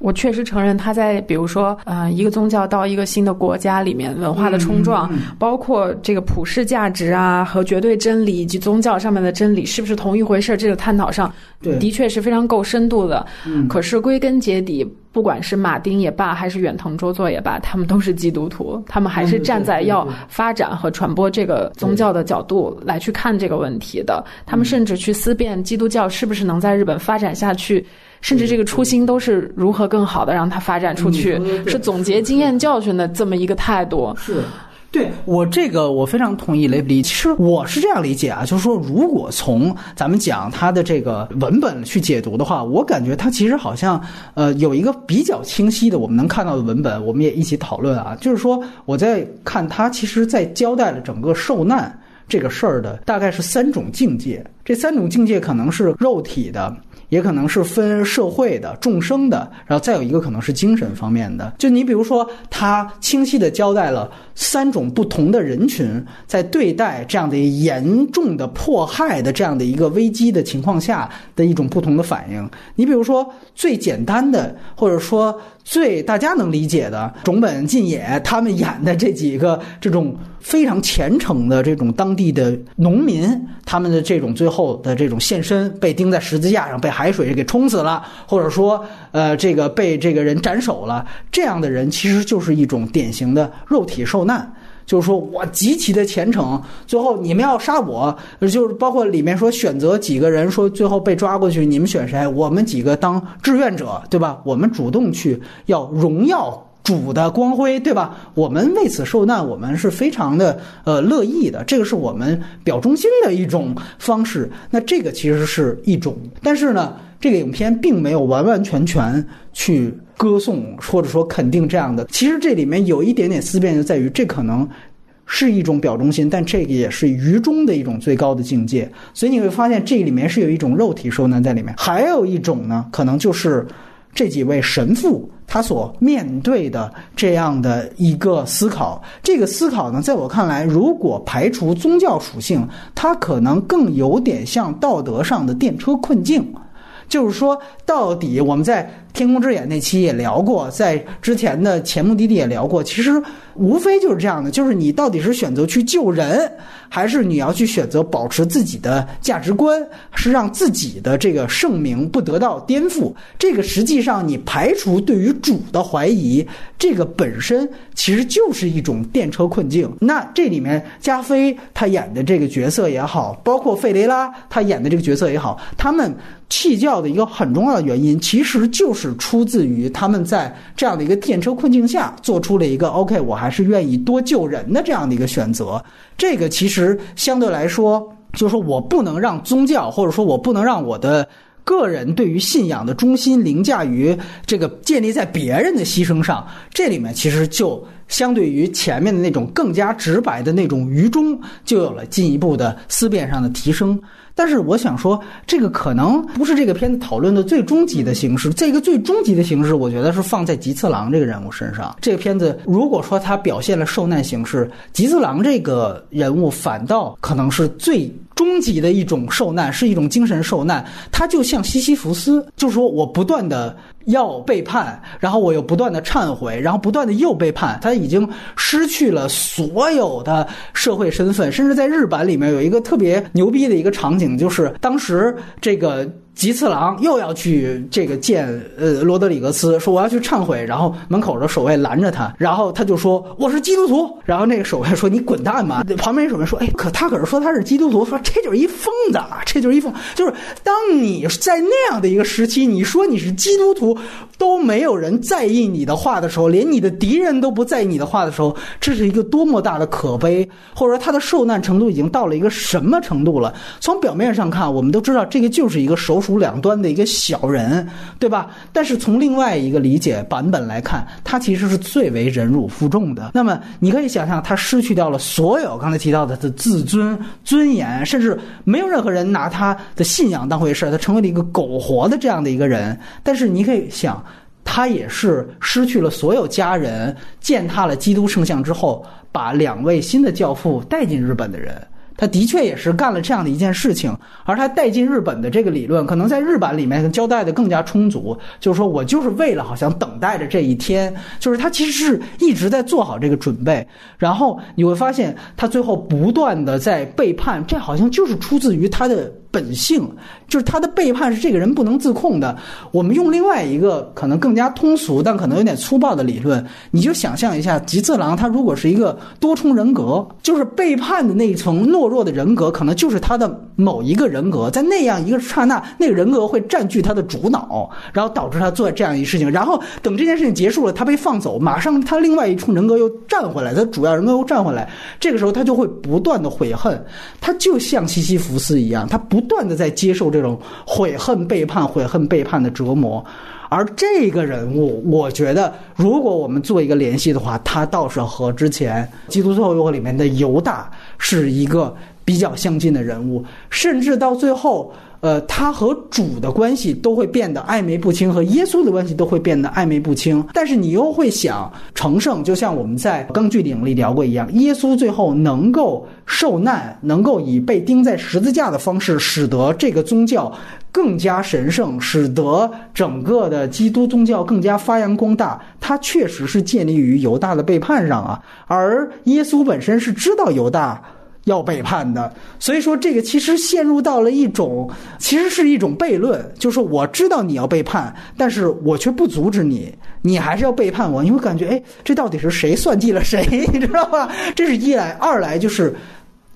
我确实承认，他在比如说，呃，一个宗教到一个新的国家里面，文化的冲撞，包括这个普世价值啊和绝对真理以及宗教上面的真理是不是同一回事？这个探讨上，的确是非常够深度的。可是归根结底，不管是马丁也罢，还是远藤周作也罢，他们都是基督徒，他们还是站在要发展和传播这个宗教的角度来去看这个问题的。他们甚至去思辨基督教是不是能在日本发展下去。甚至这个初心都是如何更好的让它发展出去，是总结经验教训的这么一个态度。
是，对我这个我非常同意雷布利。其实我是这样理解啊，就是说，如果从咱们讲他的这个文本去解读的话，我感觉他其实好像呃有一个比较清晰的我们能看到的文本，我们也一起讨论啊。就是说我在看他其实在交代了整个受难这个事儿的大概是三种境界，这三种境界可能是肉体的。也可能是分社会的、众生的，然后再有一个可能是精神方面的。就你比如说，他清晰的交代了三种不同的人群在对待这样的严重的迫害的这样的一个危机的情况下的一种不同的反应。你比如说最简单的，或者说。最大家能理解的，种本进也他们演的这几个这种非常虔诚的这种当地的农民，他们的这种最后的这种现身，被钉在十字架上，被海水给冲死了，或者说，呃，这个被这个人斩首了，这样的人其实就是一种典型的肉体受难。就是说我极其的虔诚，最后你们要杀我，就是包括里面说选择几个人说最后被抓过去，你们选谁？我们几个当志愿者，对吧？我们主动去要荣耀主的光辉，对吧？我们为此受难，我们是非常的呃乐意的，这个是我们表忠心的一种方式。那这个其实是一种，但是呢，这个影片并没有完完全全去。歌颂或者说肯定这样的，其实这里面有一点点思辨，就在于这可能是一种表忠心，但这个也是愚忠的一种最高的境界。所以你会发现这里面是有一种肉体受难在里面，还有一种呢，可能就是这几位神父他所面对的这样的一个思考。这个思考呢，在我看来，如果排除宗教属性，它可能更有点像道德上的电车困境。就是说，到底我们在天空之眼》那期也聊过，在之前的前目的地也聊过，其实无非就是这样的，就是你到底是选择去救人，还是你要去选择保持自己的价值观，是让自己的这个盛名不得到颠覆。这个实际上你排除对于主的怀疑，这个本身其实就是一种电车困境。那这里面加菲他演的这个角色也好，包括费雷拉他演的这个角色也好，他们。弃教的一个很重要的原因，其实就是是出自于他们在这样的一个电车困境下，做出了一个 OK，我还是愿意多救人的这样的一个选择。这个其实相对来说，就是说我不能让宗教，或者说我不能让我的个人对于信仰的中心凌驾于这个建立在别人的牺牲上。这里面其实就相对于前面的那种更加直白的那种愚忠，就有了进一步的思辨上的提升。但是我想说，这个可能不是这个片子讨论的最终极的形式。这个最终极的形式，我觉得是放在吉次郎这个人物身上。这个片子如果说他表现了受难形式，吉次郎这个人物反倒可能是最终极的一种受难，是一种精神受难。他就像西西弗斯，就是说我不断的。要背叛，然后我又不断的忏悔，然后不断的又背叛，他已经失去了所有的社会身份，甚至在日版里面有一个特别牛逼的一个场景，就是当时这个。吉次郎又要去这个见呃罗德里格斯，说我要去忏悔，然后门口的守卫拦着他，然后他就说我是基督徒，然后那个守卫说你滚蛋吧。旁边守卫说，哎，可他可是说他是基督徒，说这就是一疯子，这就是一疯，就是当你在那样的一个时期，你说你是基督徒，都没有人在意你的话的时候，连你的敌人都不在意你的话的时候，这是一个多么大的可悲，或者说他的受难程度已经到了一个什么程度了？从表面上看，我们都知道这个就是一个手术。两端的一个小人，对吧？但是从另外一个理解版本来看，他其实是最为忍辱负重的。那么你可以想象，他失去掉了所有刚才提到的他的自尊、尊严，甚至没有任何人拿他的信仰当回事他成为了一个苟活的这样的一个人。但是你可以想，他也是失去了所有家人，践踏了基督圣像之后，把两位新的教父带进日本的人。他的确也是干了这样的一件事情，而他带进日本的这个理论，可能在日版里面交代的更加充足。就是说我就是为了好像等待着这一天，就是他其实是一直在做好这个准备。然后你会发现，他最后不断的在背叛，这好像就是出自于他的。本性就是他的背叛是这个人不能自控的。我们用另外一个可能更加通俗但可能有点粗暴的理论，你就想象一下，吉次郎他如果是一个多重人格，就是背叛的那一层懦弱的人格，可能就是他的某一个人格，在那样一个刹那，那个人格会占据他的主脑，然后导致他做这样一事情。然后等这件事情结束了，他被放走，马上他另外一重人格又站回来，他主要人格又站回来，这个时候他就会不断的悔恨，他就像西西弗斯一样，他不。不断的在接受这种悔恨背叛、悔恨背叛的折磨，而这个人物，我觉得，如果我们做一个联系的话，他倒是和之前《基督教诱惑》里面的犹大是一个比较相近的人物，甚至到最后。呃，他和主的关系都会变得暧昧不清，和耶稣的关系都会变得暧昧不清。但是你又会想，成圣就像我们在《钢锯岭》里聊过一样，耶稣最后能够受难，能够以被钉在十字架的方式，使得这个宗教更加神圣，使得整个的基督宗教更加发扬光大。它确实是建立于犹大的背叛上啊，而耶稣本身是知道犹大。要背叛的，所以说这个其实陷入到了一种，其实是一种悖论，就是我知道你要背叛，但是我却不阻止你，你还是要背叛我，你会感觉，哎，这到底是谁算计了谁，你知道吧？这是一来，二来就是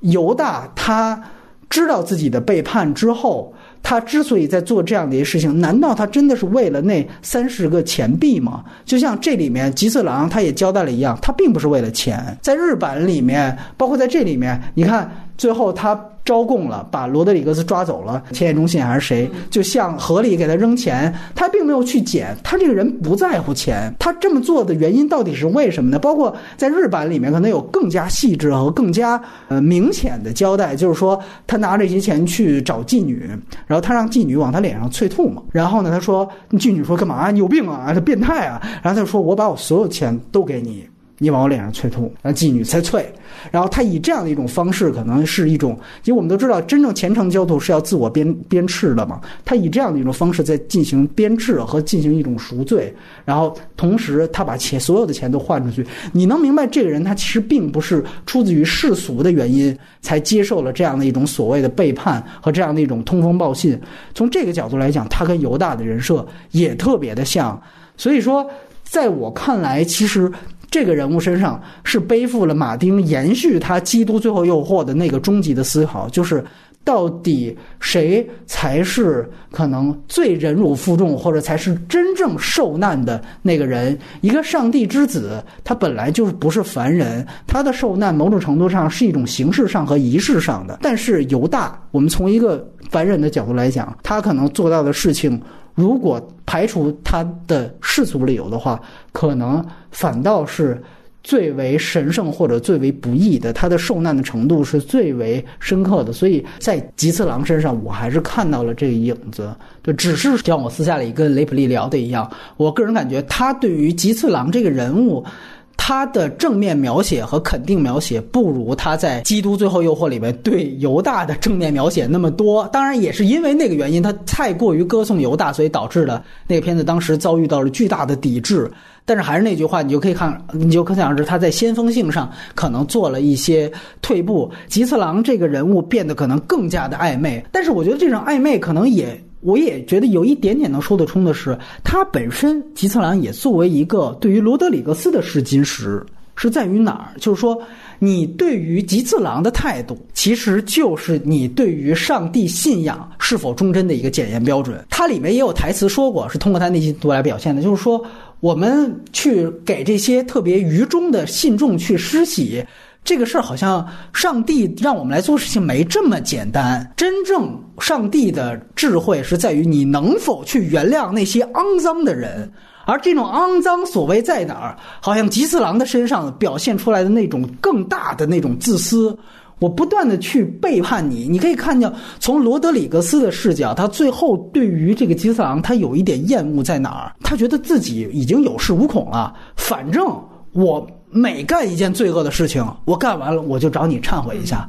犹大他知道自己的背叛之后。他之所以在做这样的一些事情，难道他真的是为了那三十个钱币吗？就像这里面吉次郎他也交代了一样，他并不是为了钱。在日版里面，包括在这里面，你看最后他。招供了，把罗德里格斯抓走了，千叶中信还是谁，就向河里给他扔钱，他并没有去捡，他这个人不在乎钱，他这么做的原因到底是为什么呢？包括在日版里面，可能有更加细致和更加呃明显的交代，就是说他拿这些钱去找妓女，然后他让妓女往他脸上啐吐沫，然后呢，他说妓女说干嘛？你有病啊？他变态啊？然后他就说我把我所有钱都给你。你往我脸上啐吐，那妓女才啐。然后他以这样的一种方式，可能是一种，因为我们都知道，真正虔诚教徒是要自我鞭鞭笞的嘛。他以这样的一种方式在进行鞭笞和进行一种赎罪，然后同时他把钱所有的钱都换出去。你能明白，这个人他其实并不是出自于世俗的原因才接受了这样的一种所谓的背叛和这样的一种通风报信。从这个角度来讲，他跟犹大的人设也特别的像。所以说，在我看来，其实。这个人物身上是背负了马丁延续他《基督最后诱惑》的那个终极的思考，就是到底谁才是可能最忍辱负重，或者才是真正受难的那个人？一个上帝之子，他本来就是不是凡人，他的受难某种程度上是一种形式上和仪式上的。但是犹大，我们从一个凡人的角度来讲，他可能做到的事情。如果排除他的世俗理由的话，可能反倒是最为神圣或者最为不易的。他的受难的程度是最为深刻的，所以在吉次郎身上，我还是看到了这个影子。对，只是像我私下里跟雷普利聊的一样，我个人感觉他对于吉次郎这个人物。他的正面描写和肯定描写不如他在《基督最后诱惑》里面对犹大的正面描写那么多。当然，也是因为那个原因，他太过于歌颂犹大，所以导致了那个片子当时遭遇到了巨大的抵制。但是还是那句话，你就可以看，你就可想而知，他在先锋性上可能做了一些退步。吉次郎这个人物变得可能更加的暧昧，但是我觉得这种暧昧可能也。我也觉得有一点点能说得通的是，他本身吉次郎也作为一个对于罗德里格斯的试金石，是在于哪儿？就是说，你对于吉次郎的态度，其实就是你对于上帝信仰是否忠贞的一个检验标准。它里面也有台词说过，是通过他内心读来表现的，就是说，我们去给这些特别愚忠的信众去施洗。这个事儿好像上帝让我们来做事情没这么简单。真正上帝的智慧是在于你能否去原谅那些肮脏的人，而这种肮脏所谓在哪儿？好像吉次郎的身上表现出来的那种更大的那种自私。我不断的去背叛你，你可以看见从罗德里格斯的视角，他最后对于这个吉次郎，他有一点厌恶在哪儿？他觉得自己已经有恃无恐了，反正我。每干一件罪恶的事情，我干完了我就找你忏悔一下，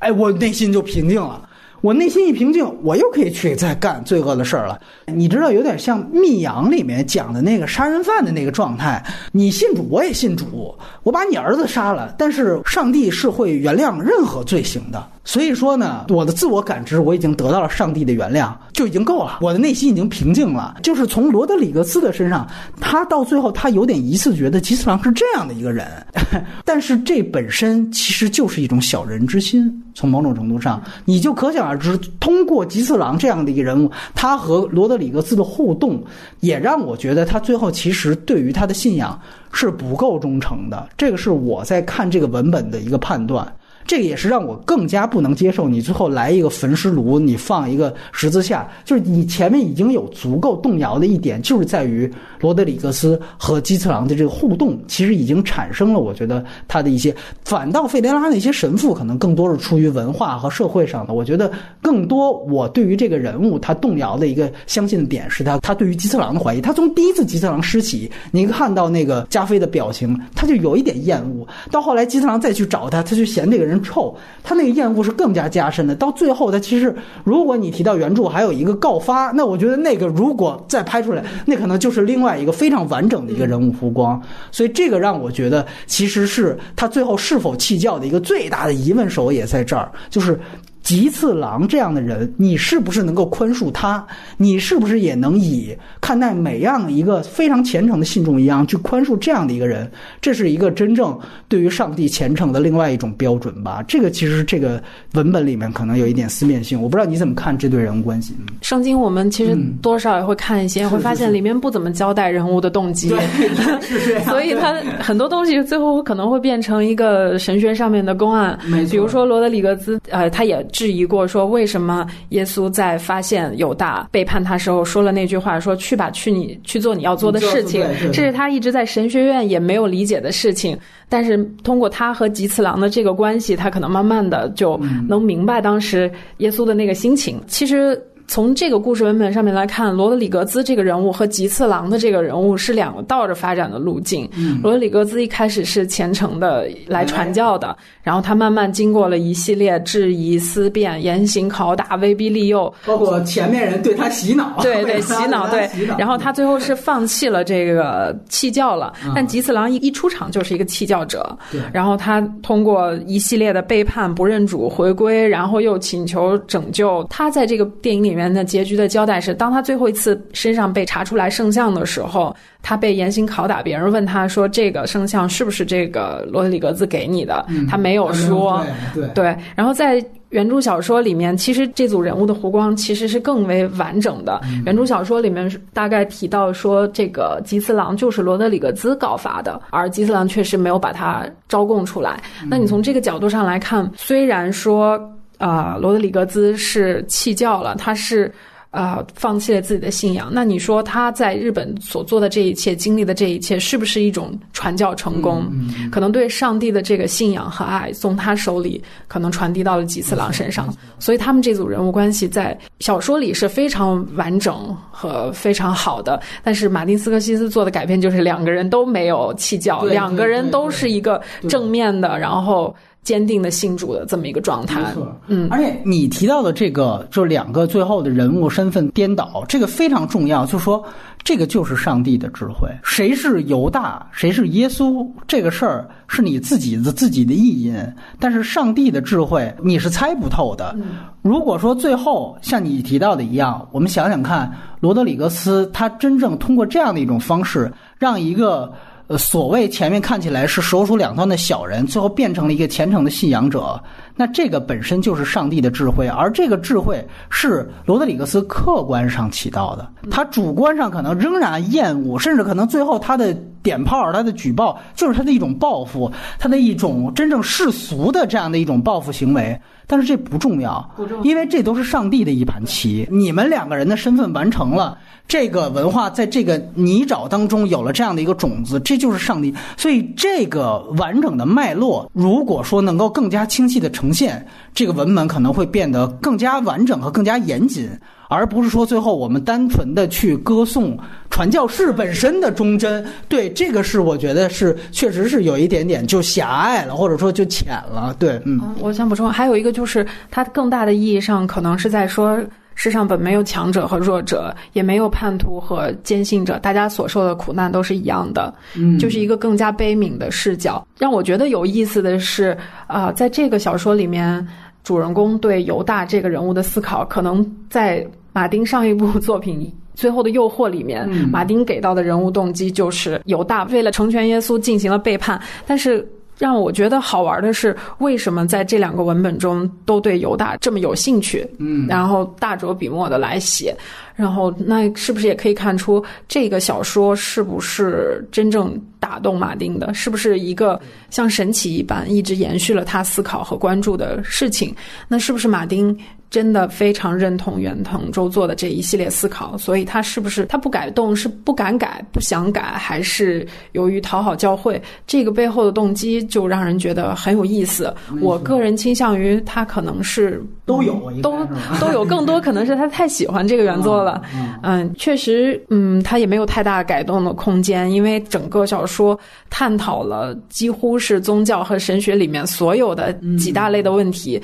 哎，我内心就平静了。我内心一平静，我又可以去再干罪恶的事儿了。你知道，有点像《密阳》里面讲的那个杀人犯的那个状态。你信主，我也信主，我把你儿子杀了，但是上帝是会原谅任何罪行的。所以说呢，我的自我感知我已经得到了上帝的原谅，就已经够了。我的内心已经平静了。就是从罗德里格斯的身上，他到最后他有点疑似觉得吉斯郎是这样的一个人，但是这本身其实就是一种小人之心。从某种程度上，你就可想而是，通过吉次郎这样的一个人物，他和罗德里格斯的互动，也让我觉得他最后其实对于他的信仰是不够忠诚的。这个是我在看这个文本的一个判断。这个也是让我更加不能接受。你最后来一个焚尸炉，你放一个十字架，就是你前面已经有足够动摇的一点，就是在于罗德里格斯和基次郎的这个互动，其实已经产生了。我觉得他的一些，反倒费雷拉那些神父可能更多是出于文化和社会上的。我觉得更多我对于这个人物他动摇的一个相信的点是他他对于基次郎的怀疑。他从第一次基次郎施洗，你看到那个加菲的表情，他就有一点厌恶。到后来基次郎再去找他，他就嫌这个人。臭，他那个厌恶是更加加深的。到最后，他其实，如果你提到原著还有一个告发，那我觉得那个如果再拍出来，那可能就是另外一个非常完整的一个人物弧光。所以这个让我觉得，其实是他最后是否弃教的一个最大的疑问手也在这儿，就是。吉次郎这样的人，你是不是能够宽恕他？你是不是也能以看待每样一个非常虔诚的信众一样去宽恕这样的一个人？这是一个真正对于上帝虔诚的另外一种标准吧？这个其实这个文本里面可能有一点思辨性，我不知道你怎么看这对人物关系。
圣经我们其实多少也会看一些，会发现里面不怎么交代人物的动机，所以他很多东西最后可能会变成一个神学上面的公案。比如说罗德里格兹，呃，他也。质疑过说，为什么耶稣在发现犹大背叛他时候说了那句话，说去吧，去你去做你要做的事情，这是他一直在神学院也没有理解的事情。但是通过他和吉次郎的这个关系，他可能慢慢的就能明白当时耶稣的那个心情。其实。从这个故事文本上面来看，罗德里格兹这个人物和吉次郎的这个人物是两个倒着发展的路径。罗德里格兹一开始是虔诚的来传教的，然后他慢慢经过了一系列质疑、思辨、严刑拷打、威逼利诱，
包括前面人对他洗脑，
对对 洗脑，对，然后他最后是放弃了这个弃教了。但吉次郎一一出场就是一个弃教者，然后他通过一系列的背叛、不认主、回归，然后又请求拯救。他在这个电影里面的结局的交代是，当他最后一次身上被查出来圣像的时候，他被严刑拷打。别人问他说：“这个圣像是不是这个罗德里格兹给你的？”他没有说。
对
对。然后在原著小说里面，其实这组人物的弧光其实是更为完整的。原著小说里面大概提到说，这个吉次郎就是罗德里格兹告发的，而吉次郎确实没有把他招供出来。那你从这个角度上来看，虽然说。啊，罗德里格兹是弃教了，他是啊放弃了自己的信仰。那你说他在日本所做的这一切、经历的这一切，是不是一种传教成功？可能对上帝的这个信仰和爱，从他手里可能传递到了吉次郎身上。所以他们这组人物关系在小说里是非常完整和非常好的。但是马丁斯科西斯做的改变就是两个人都没有弃教，两个人都是一个正面的，然后。坚定的信主的这么一个状态，嗯，
而且你提到的这个，就两个最后的人物身份颠倒，这个非常重要。就说这个就是上帝的智慧，谁是犹大，谁是耶稣，这个事儿是你自己的自己的意淫，但是上帝的智慧你是猜不透的。如果说最后像你提到的一样，我们想想看，罗德里格斯他真正通过这样的一种方式，让一个。呃，所谓前面看起来是手鼠两端的小人，最后变成了一个虔诚的信仰者，那这个本身就是上帝的智慧，而这个智慧是罗德里格斯客观上起到的，他主观上可能仍然厌恶，甚至可能最后他的点炮、他的举报就是他的一种报复，他的一种真正世俗的这样的一种报复行为。但是这不重要，因为这都是上帝的一盘棋，你们两个人的身份完成了。这个文化在这个泥沼当中有了这样的一个种子，这就是上帝。所以这个完整的脉络，如果说能够更加清晰的呈现，这个文本可能会变得更加完整和更加严谨，而不是说最后我们单纯的去歌颂传教士本身的忠贞。对，这个是我觉得是确实是有一点点就狭隘了，或者说就浅了。对，嗯，
我想补充还有一个就是，它更大的意义上可能是在说。世上本没有强者和弱者，也没有叛徒和坚信者，大家所受的苦难都是一样的，嗯，就是一个更加悲悯的视角。让我觉得有意思的是，啊，在这个小说里面，主人公对犹大这个人物的思考，可能在马丁上一部作品《最后的诱惑》里面，马丁给到的人物动机就是犹大为了成全耶稣进行了背叛，但是。让我觉得好玩的是，为什么在这两个文本中都对犹大这么有兴趣？嗯，然后大着笔墨的来写，然后那是不是也可以看出这个小说是不是真正打动马丁的？是不是一个像神奇一般一直延续了他思考和关注的事情？那是不是马丁？真的非常认同袁腾周作的这一系列思考，所以他是不是他不改动是不敢改、不想改，还是由于讨好教会？这个背后的动机就让人觉得很有意思。我个人倾向于他可能是
都有，
都都有，更多可能是他太喜欢这个原作了。嗯，确实，嗯，他也没有太大改动的空间，因为整个小说探讨了几乎是宗教和神学里面所有的几大类的问题，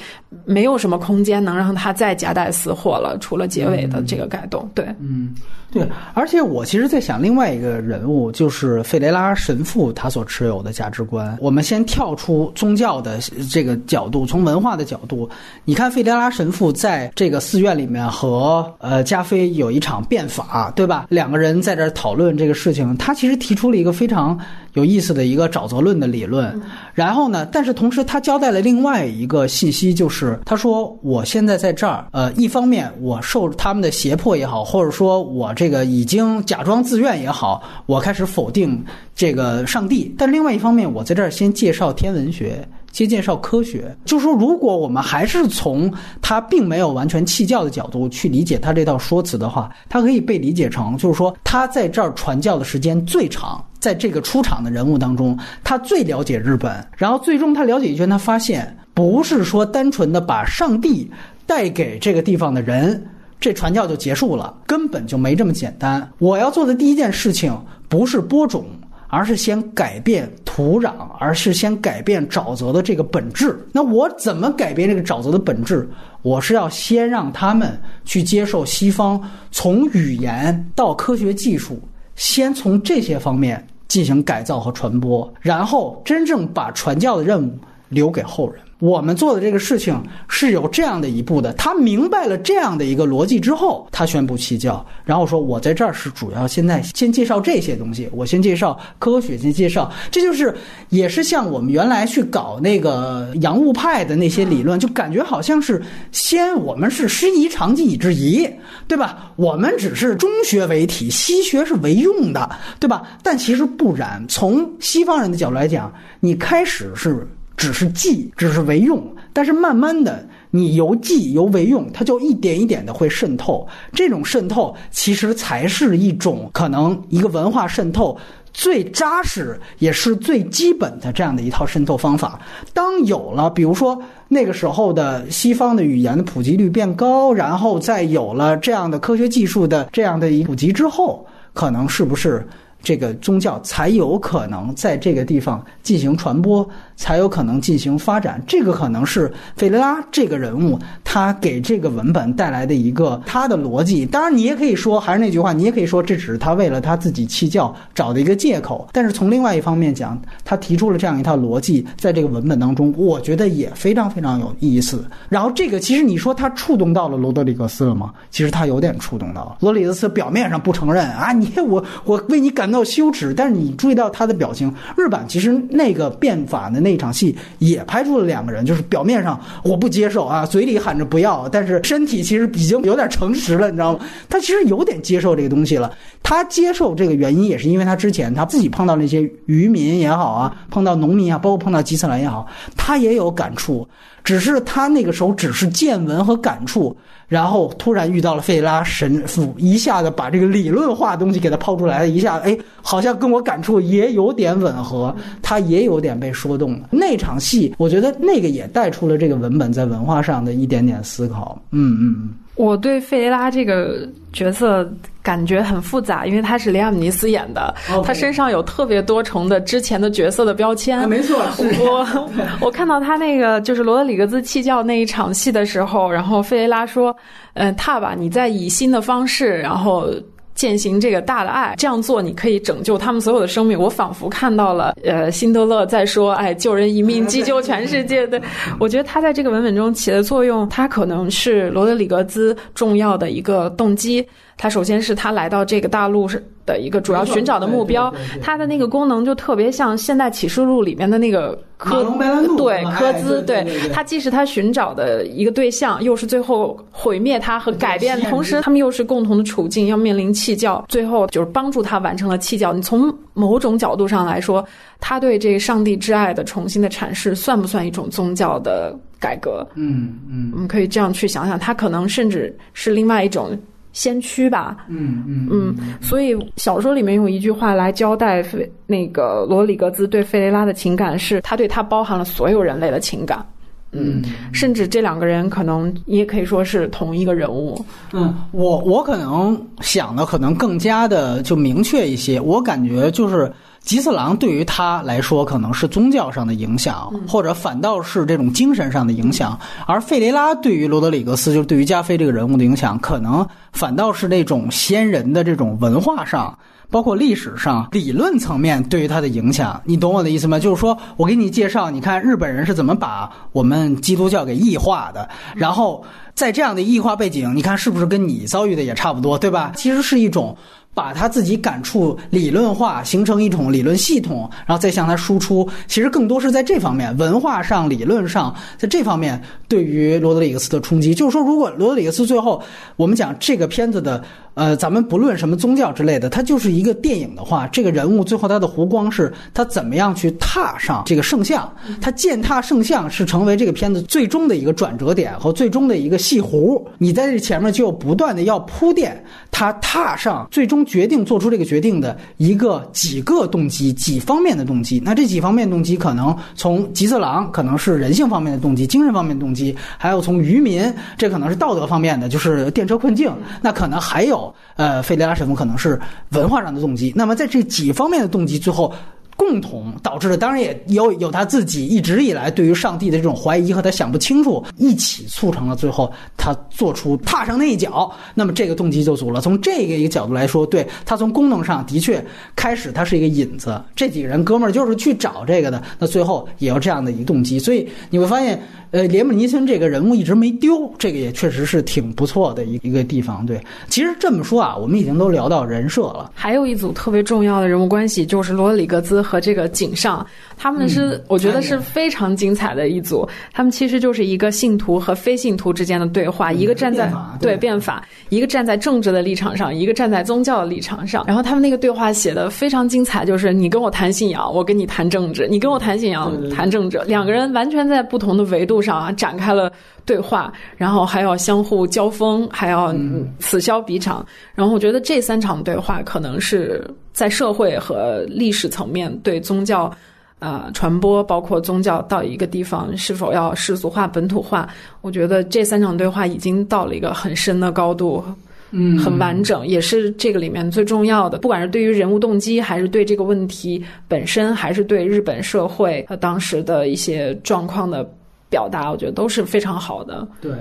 没有什么空间能让。他再夹带私货了，除了结尾的这个改动，对，
嗯，对，而且我其实在想另外一个人物，就是费雷拉神父他所持有的价值观。我们先跳出宗教的这个角度，从文化的角度，你看费雷拉神父在这个寺院里面和呃加菲有一场辩法，对吧？两个人在这讨论这个事情，他其实提出了一个非常。有意思的一个沼泽论的理论，然后呢，但是同时他交代了另外一个信息，就是他说我现在在这儿，呃，一方面我受他们的胁迫也好，或者说我这这个已经假装自愿也好，我开始否定这个上帝，但另外一方面，我在这儿先介绍天文学。先介绍科学，就说如果我们还是从他并没有完全弃教的角度去理解他这套说辞的话，它可以被理解成，就是说他在这儿传教的时间最长，在这个出场的人物当中，他最了解日本。然后最终他了解一圈，他发现不是说单纯的把上帝带给这个地方的人。这传教就结束了，根本就没这么简单。我要做的第一件事情不是播种，而是先改变土壤，而是先改变沼泽的这个本质。那我怎么改变这个沼泽的本质？我是要先让他们去接受西方从语言到科学技术，先从这些方面进行改造和传播，然后真正把传教的任务留给后人。我们做的这个事情是有这样的一步的。他明白了这样的一个逻辑之后，他宣布弃教，然后说：“我在这儿是主要现在先介绍这些东西，我先介绍科学，先介绍。”这就是也是像我们原来去搞那个洋务派的那些理论，就感觉好像是先我们是师夷长技以制夷，对吧？我们只是中学为体，西学是为用的，对吧？但其实不然。从西方人的角度来讲，你开始是。只是记，只是为用，但是慢慢的，你由记由为用，它就一点一点的会渗透。这种渗透其实才是一种可能一个文化渗透最扎实也是最基本的这样的一套渗透方法。当有了，比如说那个时候的西方的语言的普及率变高，然后再有了这样的科学技术的这样的一普及之后，可能是不是？这个宗教才有可能在这个地方进行传播，才有可能进行发展。这个可能是费雷拉这个人物他给这个文本带来的一个他的逻辑。当然，你也可以说，还是那句话，你也可以说，这只是他为了他自己弃教找的一个借口。但是从另外一方面讲，他提出了这样一套逻辑，在这个文本当中，我觉得也非常非常有意思。然后，这个其实你说他触动到了罗德里格斯了吗？其实他有点触动到了。罗德里格斯表面上不承认啊，你我我为你感。到羞耻，但是你注意到他的表情。日版其实那个变法的那场戏也拍出了两个人，就是表面上我不接受啊，嘴里喊着不要，但是身体其实已经有点诚实了，你知道吗？他其实有点接受这个东西了。他接受这个原因也是因为他之前他自己碰到那些渔民也好啊，碰到农民啊，包括碰到基斯兰也好，他也有感触。只是他那个时候只是见闻和感触，然后突然遇到了费拉神父，一下子把这个理论化东西给他抛出来了，一下哎，好像跟我感触也有点吻合，他也有点被说动了。那场戏，我觉得那个也带出了这个文本在文化上的一点点思考。嗯嗯嗯。
我对费雷拉这个角色感觉很复杂，因为他是雷亚姆尼斯演的，他身上有特别多重的之前的角色的标签。
没错，
我 我看到他那个就是罗德里格兹弃教那一场戏的时候，然后费雷拉说：“嗯，踏吧，你在以新的方式，然后。”践行这个大的爱，这样做你可以拯救他们所有的生命。我仿佛看到了，呃，辛德勒在说：“哎，救人一命，即救全世界。”对，我觉得他在这个文本中起的作用，他可能是罗德里格兹重要的一个动机。他首先是他来到这个大陆是的一个主要寻找的目标，他的那个功能就特别像《现代启示录》里面的那个科对科兹，
对
他既是他寻找的一个对象，又是最后毁灭他和改变，同时他们又是共同的处境，要面临弃教，最后就是帮助他完成了弃教。你从某种角度上来说，他对这个上帝之爱的重新的阐释，算不算一种宗教的改革？
嗯嗯，
我们可以这样去想想，他可能甚至是另外一种。先驱吧，
嗯嗯
嗯，所以小说里面用一句话来交代费那个罗里格兹对费雷拉的情感，是他对他包含了所有人类的情感，嗯，甚至这两个人可能也可以说是同一个人物。
嗯，我我可能想的可能更加的就明确一些，我感觉就是。吉次郎对于他来说可能是宗教上的影响，或者反倒是这种精神上的影响；而费雷拉对于罗德里格斯，就是对于加菲这个人物的影响，可能反倒是那种先人的这种文化上，包括历史上、理论层面对于他的影响。你懂我的意思吗？就是说我给你介绍，你看日本人是怎么把我们基督教给异化的，然后在这样的异化背景，你看是不是跟你遭遇的也差不多，对吧？其实是一种。把他自己感触理论化，形成一种理论系统，然后再向他输出。其实更多是在这方面，文化上、理论上，在这方面对于罗德里格斯的冲击。就是说，如果罗德里格斯最后我们讲这个片子的。呃，咱们不论什么宗教之类的，它就是一个电影的话，这个人物最后他的弧光是他怎么样去踏上这个圣像，他践踏圣像是成为这个片子最终的一个转折点和最终的一个戏弧。你在这前面就不断的要铺垫他踏上最终决定做出这个决定的一个几个动机、几方面的动机。那这几方面动机可能从吉色郎可能是人性方面的动机、精神方面的动机，还有从渔民这可能是道德方面的，就是电车困境。那可能还有呃，费雷拉神父可能是文化上的动机。那么在这几方面的动机最后。共同导致的，当然也有有他自己一直以来对于上帝的这种怀疑和他想不清楚，一起促成了最后他做出踏上那一脚。那么这个动机就足了。从这个一个角度来说，对他从功能上的确开始他是一个引子，这几个人哥们儿就是去找这个的。那最后也有这样的一个动机，所以你会发现。呃，连姆尼森这个人物一直没丢，这个也确实是挺不错的一一个地方。对，其实这么说啊，我们已经都聊到人设了。
还有一组特别重要的人物关系，就是罗德里格兹和这个井上，他们是我觉得是非常精彩的一组。他们其实就是一个信徒和非信徒之间的对话，一个站在对变法，一个站在政治的立场上，一个站在宗教的立场上。然后他们那个对话写的非常精彩，就是你跟我谈信仰，我跟你谈政治；你跟我谈信仰，谈政治，两个人完全在不同的维度。上啊，展开了对话，然后还要相互交锋，还要此消彼长。然后我觉得这三场对话可能是在社会和历史层面对宗教啊传播，包括宗教到一个地方是否要世俗化、本土化。我觉得这三场对话已经到了一个很深的高度，
嗯，
很完整，也是这个里面最重要的。不管是对于人物动机，还是对这个问题本身，还是对日本社会和当时的一些状况的。表达我觉得都是非常好的。
对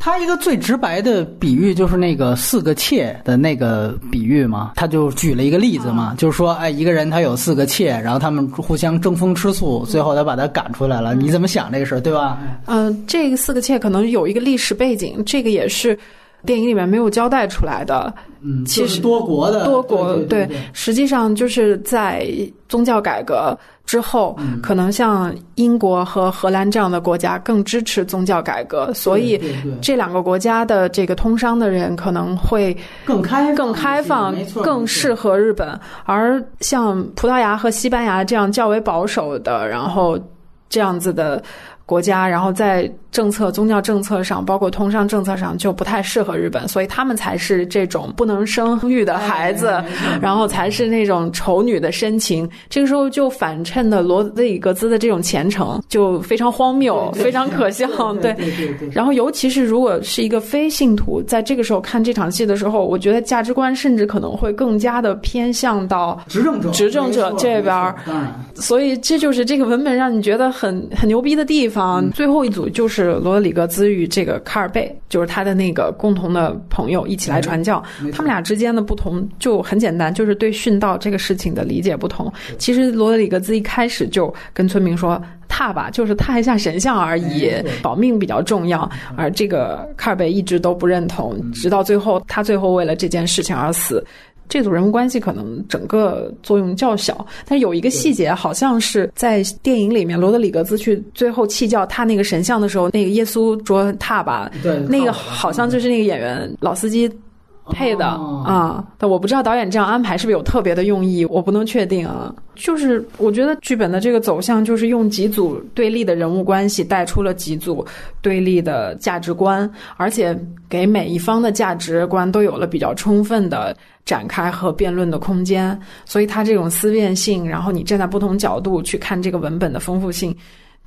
他一个最直白的比喻就是那个四个妾的那个比喻嘛，他就举了一个例子嘛，就是说，哎，一个人他有四个妾，然后他们互相争风吃醋，最后他把他赶出来了。你怎么想这个事儿，对吧？
嗯，这个四个妾可能有一个历史背景，这个也是电影里面没有交代出来的。
嗯，
其实
多国的
多国
对，
实际上就是在宗教改革。之后，可能像英国和荷兰这样的国家更支持宗教改革，所以这两个国家的这个通商的人可能会
更开
更开放，更适合日本。而像葡萄牙和西班牙这样较为保守的，然后这样子的国家，然后在。政策、宗教政策上，包括通商政策上，就不太适合日本，所以他们才是这种不能生育的孩子，然后才是那种丑女的深情。这个时候就反衬的罗德里格兹的这种虔诚就非常荒谬，非常可笑。
对，
然后尤其是如果是一个非信徒，在这个时候看这场戏的时候，我觉得价值观甚至可能会更加的偏向到
执政者、
执政者这边。所以这就是这个文本让你觉得很很牛逼的地方。最后一组就是。是罗德里格兹与这个卡尔贝，就是他的那个共同的朋友一起来传教。他们俩之间的不同就很简单，就是对殉道这个事情的理解不同。其实罗德里格兹一开始就跟村民说：“踏吧，就是踏一下神像而已，保命比较重要。”而这个卡尔贝一直都不认同，直到最后，他最后为了这件事情而死。这组人物关系可能整个作用较小，但有一个细节，好像是在电影里面，罗德里格兹去最后弃教他那个神像的时候，那个耶稣说踏吧，
对，
那个好像就是那个演员老司机配的啊，但我不知道导演这样安排是不是有特别的用意，我不能确定啊。就是我觉得剧本的这个走向，就是用几组对立的人物关系带出了几组对立的价值观，而且给每一方的价值观都有了比较充分的。展开和辩论的空间，所以它这种思辨性，然后你站在不同角度去看这个文本的丰富性，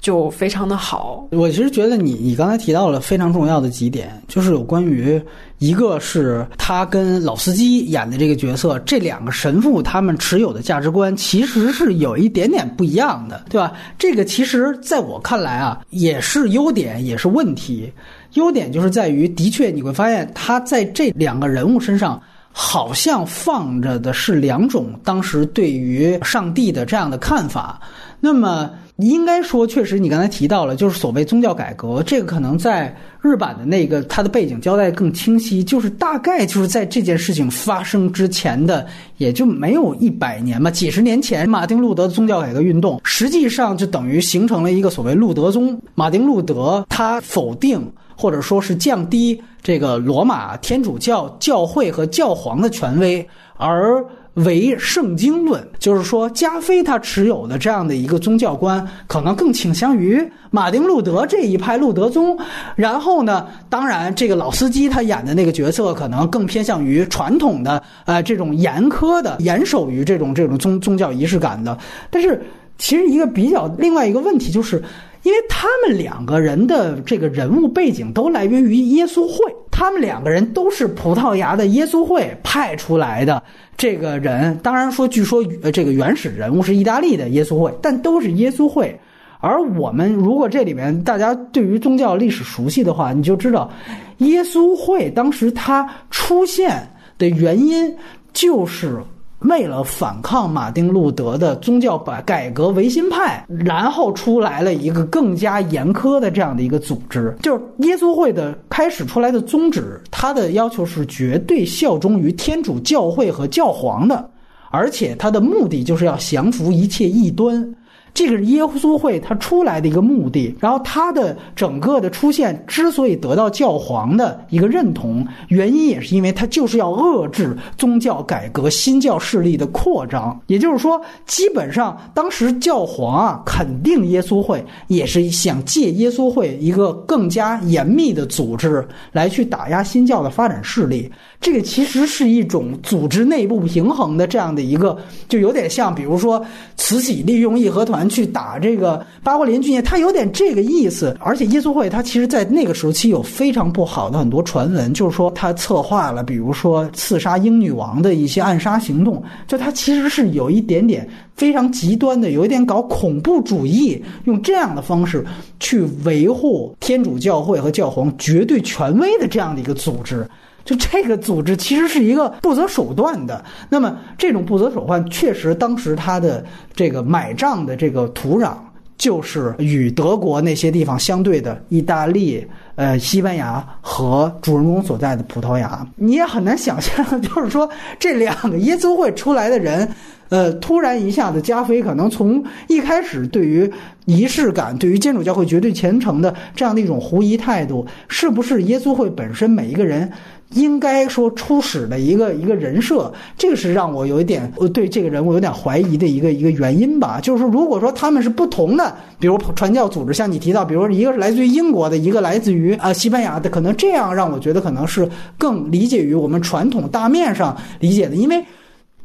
就非常的好。
我其实觉得你你刚才提到了非常重要的几点，就是有关于一个是他跟老司机演的这个角色，这两个神父他们持有的价值观其实是有一点点不一样的，对吧？这个其实在我看来啊，也是优点也是问题。优点就是在于，的确你会发现他在这两个人物身上。好像放着的是两种当时对于上帝的这样的看法。那么应该说，确实你刚才提到了，就是所谓宗教改革，这个可能在日版的那个它的背景交代更清晰，就是大概就是在这件事情发生之前的，也就没有一百年吧，几十年前，马丁路德宗教改革运动实际上就等于形成了一个所谓路德宗。马丁路德他否定。或者说是降低这个罗马天主教教会和教皇的权威，而唯圣经论，就是说加菲他持有的这样的一个宗教观，可能更倾向于马丁路德这一派路德宗。然后呢，当然这个老司机他演的那个角色，可能更偏向于传统的呃这种严苛的、严守于这种这种宗宗教仪式感的。但是其实一个比较另外一个问题就是。因为他们两个人的这个人物背景都来源于耶稣会，他们两个人都是葡萄牙的耶稣会派出来的这个人。当然说，据说这个原始人物是意大利的耶稣会，但都是耶稣会。而我们如果这里面大家对于宗教历史熟悉的话，你就知道，耶稣会当时它出现的原因就是。为了反抗马丁路德的宗教改改革维新派，然后出来了一个更加严苛的这样的一个组织，就是耶稣会的开始出来的宗旨，它的要求是绝对效忠于天主教会和教皇的，而且它的目的就是要降服一切异端。这个耶稣会它出来的一个目的，然后它的整个的出现之所以得到教皇的一个认同，原因也是因为它就是要遏制宗教改革新教势力的扩张。也就是说，基本上当时教皇啊肯定耶稣会，也是想借耶稣会一个更加严密的组织来去打压新教的发展势力。这个其实是一种组织内部平衡的这样的一个，就有点像，比如说慈禧利用义和团去打这个八国联军他有点这个意思。而且耶稣会它其实在那个时期有非常不好的很多传闻，就是说他策划了，比如说刺杀英女王的一些暗杀行动，就他其实是有一点点非常极端的，有一点搞恐怖主义，用这样的方式去维护天主教会和教皇绝对权威的这样的一个组织。就这个组织其实是一个不择手段的，那么这种不择手段确实当时他的这个买账的这个土壤就是与德国那些地方相对的意大利、呃西班牙和主人公所在的葡萄牙，你也很难想象，就是说这两个耶稣会出来的人，呃，突然一下子加菲可能从一开始对于仪式感、对于天主教会绝对虔诚的这样的一种狐疑态度，是不是耶稣会本身每一个人？应该说初始的一个一个人设，这个是让我有一点呃对这个人物有点怀疑的一个一个原因吧。就是说如果说他们是不同的，比如传教组织，像你提到，比如一个是来自于英国的，一个来自于啊西班牙的，可能这样让我觉得可能是更理解于我们传统大面上理解的，因为。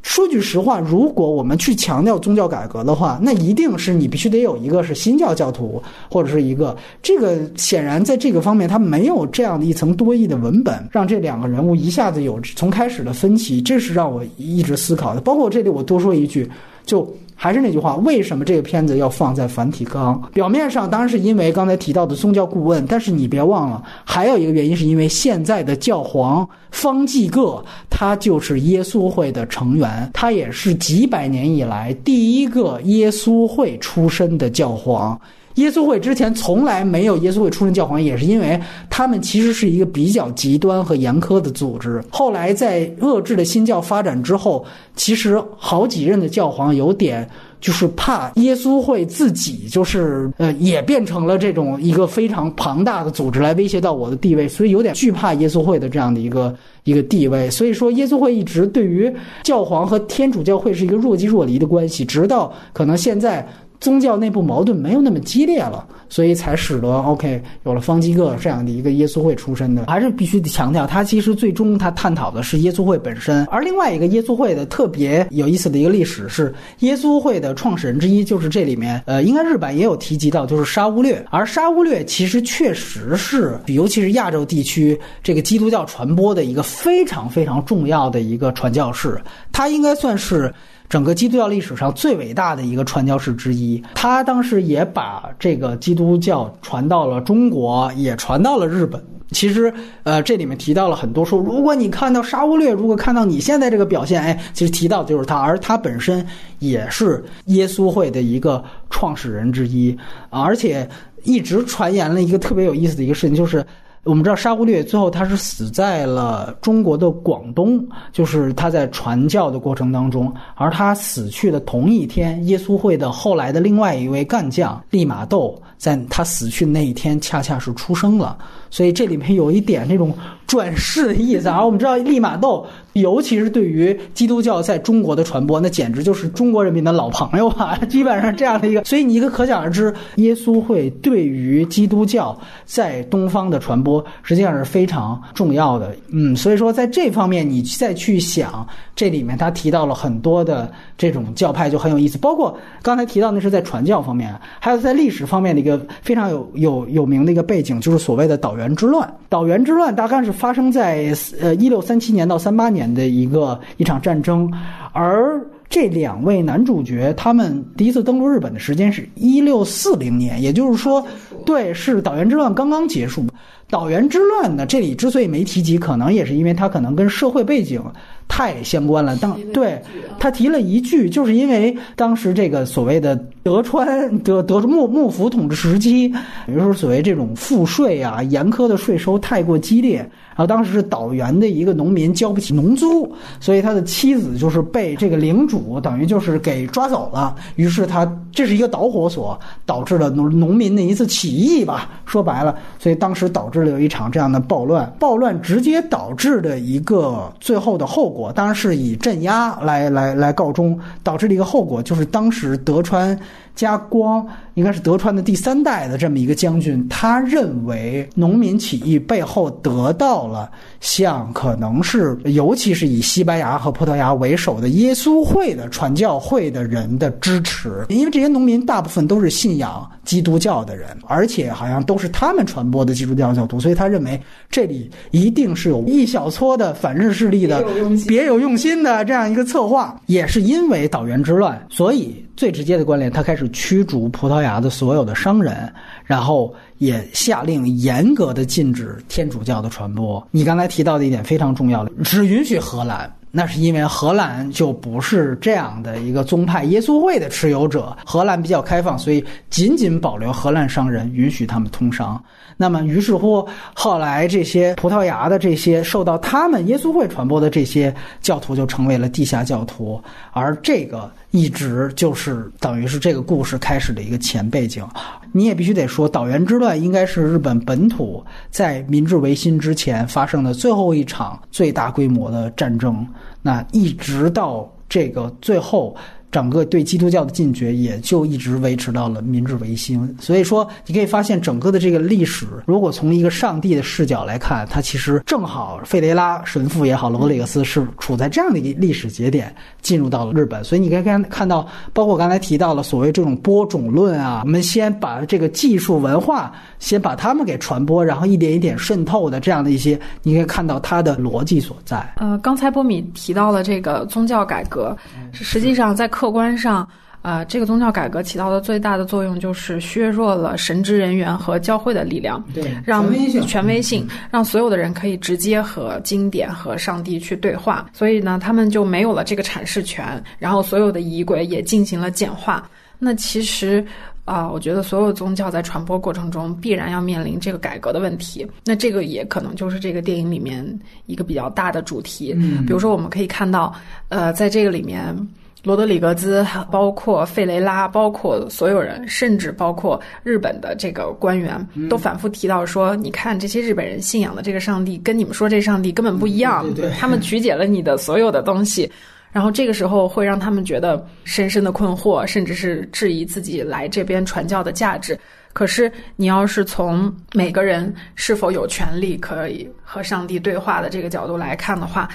说句实话，如果我们去强调宗教改革的话，那一定是你必须得有一个是新教教徒，或者是一个这个显然在这个方面他没有这样的一层多义的文本，让这两个人物一下子有从开始的分歧，这是让我一直思考的。包括这里我多说一句，就。还是那句话，为什么这个片子要放在梵蒂冈？表面上当然是因为刚才提到的宗教顾问，但是你别忘了，还有一个原因是因为现在的教皇方济各，他就是耶稣会的成员，他也是几百年以来第一个耶稣会出身的教皇。耶稣会之前从来没有耶稣会出任教皇，也是因为他们其实是一个比较极端和严苛的组织。后来在遏制的新教发展之后，其实好几任的教皇有点就是怕耶稣会自己就是呃也变成了这种一个非常庞大的组织来威胁到我的地位，所以有点惧怕耶稣会的这样的一个一个地位。所以说耶稣会一直对于教皇和天主教会是一个若即若离的关系，直到可能现在。宗教内部矛盾没有那么激烈了，所以才使得 OK 有了方济各这样的一个耶稣会出身的，还是必须得强调，他其实最终他探讨的是耶稣会本身。而另外一个耶稣会的特别有意思的一个历史是，耶稣会的创始人之一就是这里面，呃，应该日版也有提及到，就是沙乌略。而沙乌略其实确实是，尤其是亚洲地区这个基督教传播的一个非常非常重要的一个传教士，他应该算是。整个基督教历史上最伟大的一个传教士之一，他当时也把这个基督教传到了中国，也传到了日本。其实，呃，这里面提到了很多说，如果你看到沙乌略，如果看到你现在这个表现，哎，其实提到的就是他，而他本身也是耶稣会的一个创始人之一，而且一直传言了一个特别有意思的一个事情，就是。我们知道沙忽略最后他是死在了中国的广东，就是他在传教的过程当中，而他死去的同一天，耶稣会的后来的另外一位干将利玛窦，在他死去的那一天，恰恰是出生了，所以这里面有一点那种转世的意思。而我们知道利玛窦，尤其是对于基督教在中国的传播，那简直就是中国人民的老朋友啊，基本上这样的一个，所以你一个可想而知，耶稣会对于基督教在东方的传播。实际上是非常重要的，嗯，所以说在这方面你再去想，这里面他提到了很多的这种教派就很有意思，包括刚才提到那是在传教方面，还有在历史方面的一个非常有有有名的一个背景，就是所谓的岛原之乱。岛原之乱大概是发生在呃一六三七年到三八年的一个一场战争，而。这两位男主角，他们第一次登陆日本的时间是一六四零年，也就是说，对，是岛原之乱刚刚结束。岛原之乱呢，这里之所以没提及，可能也是因为它可能跟社会背景太相关了。当对他提了一句，就是因为当时这个所谓的德川德德幕幕府统治时期，比如说所谓这种赋税啊，严苛的税收太过激烈。然后当时是岛原的一个农民交不起农租，所以他的妻子就是被这个领主等于就是给抓走了。于是他这是一个导火索，导致了农农民的一次起义吧。说白了，所以当时导致了有一场这样的暴乱。暴乱直接导致的一个最后的后果，当然是以镇压来来来告终。导致的一个后果就是当时德川。加光应该是德川的第三代的这么一个将军，他认为农民起义背后得到了像可能是尤其是以西班牙和葡萄牙为首的耶稣会的传教会的人的支持，因为这些农民大部分都是信仰基督教的人，而且好像都是他们传播的基督教教徒，所以他认为这里一定是有一小撮的反日势力的别有用心的这样一个策划，也是因为岛原之乱，所以。最直接的关联，他开始驱逐葡萄牙的所有的商人，然后也下令严格的禁止天主教的传播。你刚才提到的一点非常重要的，只允许荷兰，那是因为荷兰就不是这样的一个宗派耶稣会的持有者，荷兰比较开放，所以仅仅保留荷兰商人，允许他们通商。那么，于是乎，后来这些葡萄牙的这些受到他们耶稣会传播的这些教徒，就成为了地下教徒，而这个一直就是等于是这个故事开始的一个前背景。你也必须得说，岛原之乱应该是日本本土在明治维新之前发生的最后一场最大规模的战争。那一直到这个最后。整个对基督教的禁绝也就一直维持到了明治维新，所以说你可以发现整个的这个历史，如果从一个上帝的视角来看，它其实正好费雷拉神父也好，罗里格斯是处在这样的一个历史节点进入到了日本，所以你可以看到，包括我刚才提到了所谓这种播种论啊，我们先把这个技术文化先把他们给传播，然后一点一点渗透的这样的一些，你可以看到它的逻辑所在。
呃，刚才波米提到了这个宗教改革，实际上在。客观上，呃，这个宗教改革起到的最大的作用就是削弱了神职人员和教会的力量，
对，
让权威性，让所有的人可以直接和经典和上帝去对话，所以呢，他们就没有了这个阐释权，然后所有的仪轨也进行了简化。那其实啊，我觉得所有宗教在传播过程中必然要面临这个改革的问题。那这个也可能就是这个电影里面一个比较大的主题。
嗯，
比如说我们可以看到，呃，在这个里面。罗德里格兹，包括费雷拉，包括所有人，甚至包括日本的这个官员，都反复提到说：“你看，这些日本人信仰的这个上帝，跟你们说这上帝根本不一样。他们曲解了你的所有的东西。”然后这个时候会让他们觉得深深的困惑，甚至是质疑自己来这边传教的价值。可是，你要是从每个人是否有权利可以和上帝对话的这个角度来看的话，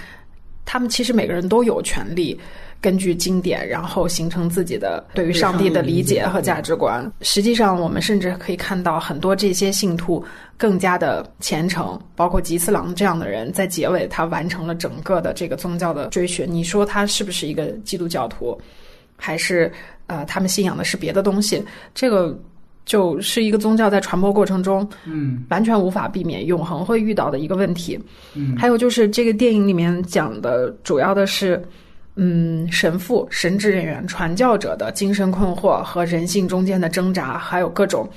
他们其实每个人都有权利。根据经典，然后形成自己的对于上帝的理解和价值观。实际上，我们甚至可以看到很多这些信徒更加的虔诚，包括吉次郎这样的人，在结尾他完成了整个的这个宗教的追寻。你说他是不是一个基督教徒，还是呃他们信仰的是别的东西？这个就是一个宗教在传播过程中，
嗯，
完全无法避免、永恒会遇到的一个问题。
嗯，
还有就是这个电影里面讲的主要的是。嗯，神父、神职人员、传教者的精神困惑和人性中间的挣扎，还有各种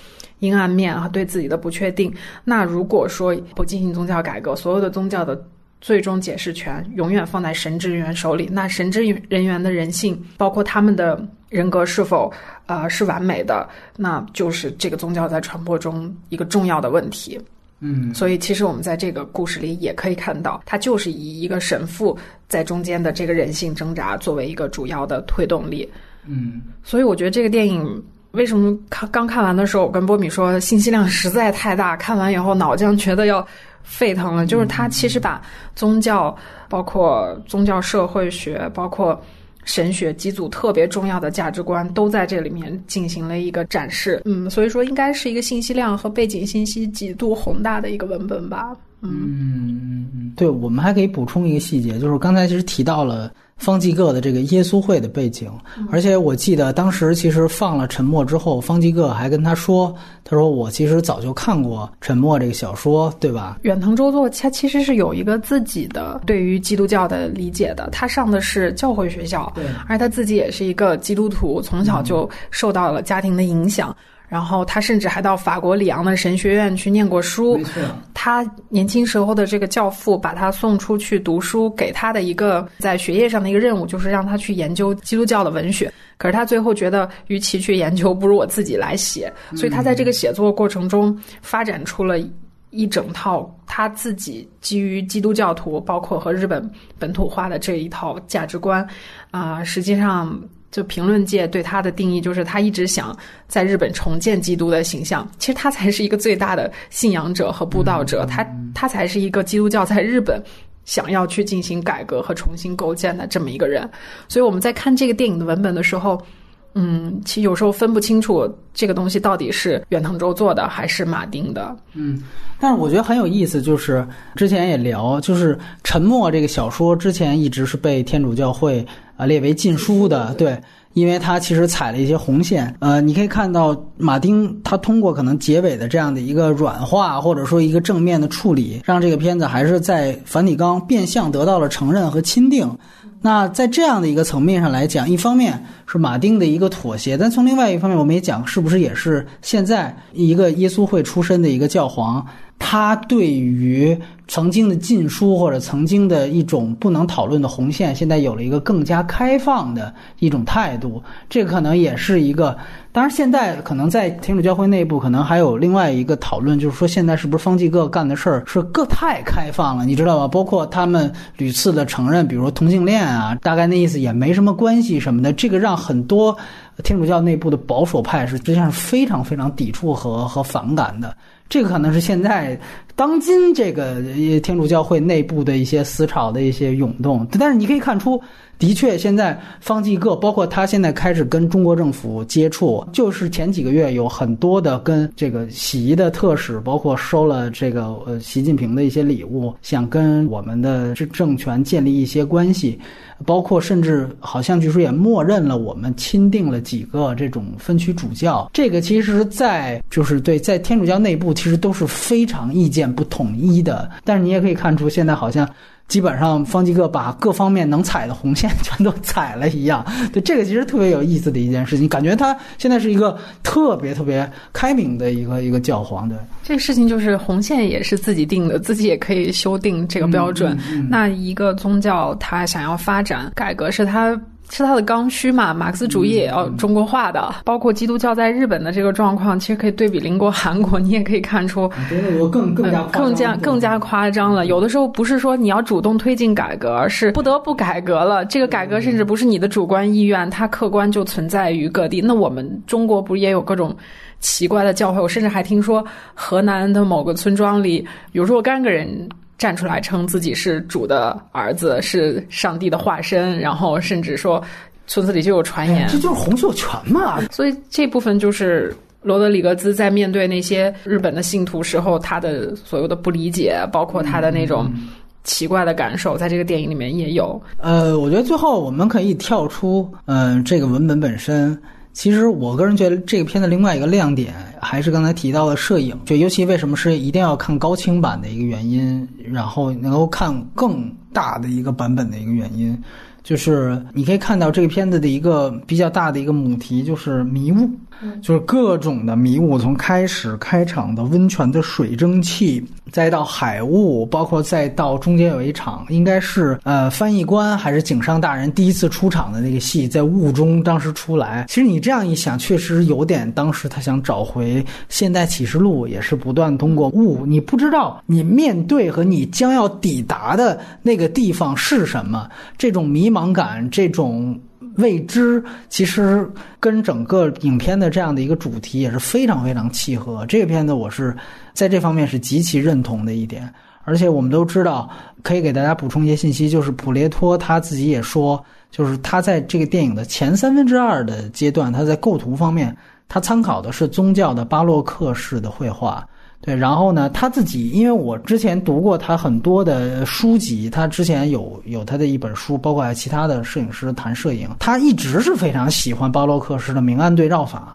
阴暗面啊对自己的不确定。那如果说不进行宗教改革，所有的宗教的最终解释权永远放在神职人员手里，那神职人员的人性，包括他们的人格是否呃是完美的，那就是这个宗教在传播中一个重要的问题。
嗯，
所以其实我们在这个故事里也可以看到，他就是以一个神父在中间的这个人性挣扎作为一个主要的推动力。
嗯，
所以我觉得这个电影为什么看刚看完的时候，我跟波米说信息量实在太大，看完以后脑浆觉得要沸腾了。就是他其实把宗教，包括宗教社会学，包括。神学几组特别重要的价值观都在这里面进行了一个展示，嗯，所以说应该是一个信息量和背景信息极度宏大的一个文本吧，
嗯嗯，对，我们还可以补充一个细节，就是刚才其实提到了。方济各的这个耶稣会的背景，而且我记得当时其实放了《沉默》之后，方济各还跟他说：“他说我其实早就看过《沉默》这个小说，对吧？”
远藤周作他其实是有一个自己的对于基督教的理解的，他上的是教会学校，
对，
而他自己也是一个基督徒，从小就受到了家庭的影响。然后他甚至还到法国里昂的神学院去念过书。他年轻时候的这个教父把他送出去读书，给他的一个在学业上的一个任务，就是让他去研究基督教的文学。可是他最后觉得，与其去研究，不如我自己来写。所以他在这个写作过程中发展出了一整套他自己基于基督教徒，包括和日本本土化的这一套价值观。啊，实际上。就评论界对他的定义，就是他一直想在日本重建基督的形象。其实他才是一个最大的信仰者和布道者，他他才是一个基督教在日本想要去进行改革和重新构建的这么一个人。所以我们在看这个电影的文本的时候，嗯，其实有时候分不清楚这个东西到底是远藤周做的还是马丁的。
嗯，但是我觉得很有意思，就是之前也聊，就是《沉默》这个小说之前一直是被天主教会。啊，列为禁书的，对，因为他其实踩了一些红线。呃，你可以看到马丁他通过可能结尾的这样的一个软化，或者说一个正面的处理，让这个片子还是在梵蒂冈变相得到了承认和钦定。那在这样的一个层面上来讲，一方面是马丁的一个妥协，但从另外一方面，我们也讲是不是也是现在一个耶稣会出身的一个教皇。他对于曾经的禁书或者曾经的一种不能讨论的红线，现在有了一个更加开放的一种态度。这个可能也是一个，当然现在可能在天主教会内部，可能还有另外一个讨论，就是说现在是不是方济各干的事儿是各太开放了，你知道吧？包括他们屡次的承认，比如同性恋啊，大概那意思也没什么关系什么的。这个让很多天主教内部的保守派是实际上是非常非常抵触和和反感的。这个可能是现在当今这个天主教会内部的一些思潮的一些涌动，但是你可以看出，的确现在方济各，包括他现在开始跟中国政府接触，就是前几个月有很多的跟这个习的特使，包括收了这个呃习近平的一些礼物，想跟我们的政政权建立一些关系。包括甚至好像据说也默认了我们钦定了几个这种分区主教，这个其实，在就是对在天主教内部其实都是非常意见不统一的。但是你也可以看出，现在好像。基本上方济各把各方面能踩的红线全都踩了一样，对这个其实特别有意思的一件事情，感觉他现在是一个特别特别开明的一个一个教皇对。
这个事情就是红线也是自己定的，自己也可以修订这个标准。那一个宗教他想要发展改革，是他。是它的刚需嘛？马克思主义也要中国化的，包括基督教在日本的这个状况，其实可以对比邻国韩国，你也可以看出，
更更加
更加更加夸张了。有的时候不是说你要主动推进改革，而是不得不改革了。这个改革甚至不是你的主观意愿，它客观就存在于各地。那我们中国不也有各种奇怪的教会？我甚至还听说河南的某个村庄里有若干个人。站出来称自己是主的儿子，是上帝的化身，然后甚至说村子里就有传言，
这就是洪秀全嘛。
所以这部分就是罗德里格兹在面对那些日本的信徒时候，他的所有的不理解，包括他的那种奇怪的感受，在这个电影里面也有。
呃，我觉得最后我们可以跳出嗯这个文本本身。其实我个人觉得这个片子另外一个亮点，还是刚才提到的摄影，就尤其为什么是一定要看高清版的一个原因，然后能够看更大的一个版本的一个原因。就是你可以看到这个片子的一个比较大的一个母题，就是迷雾，就是各种的迷雾，从开始开场的温泉的水蒸气，再到海雾，包括再到中间有一场，应该是呃翻译官还是井上大人第一次出场的那个戏，在雾中当时出来。其实你这样一想，确实有点当时他想找回《现代启示录》，也是不断通过雾，你不知道你面对和你将要抵达的那个地方是什么，这种迷。茫感这种未知，其实跟整个影片的这样的一个主题也是非常非常契合。这个片子我是在这方面是极其认同的一点。而且我们都知道，可以给大家补充一些信息，就是普列托他自己也说，就是他在这个电影的前三分之二的阶段，他在构图方面，他参考的是宗教的巴洛克式的绘画。对，然后呢，他自己，因为我之前读过他很多的书籍，他之前有有他的一本书，包括其他的摄影师谈摄影，他一直是非常喜欢巴洛克式的明暗对照法，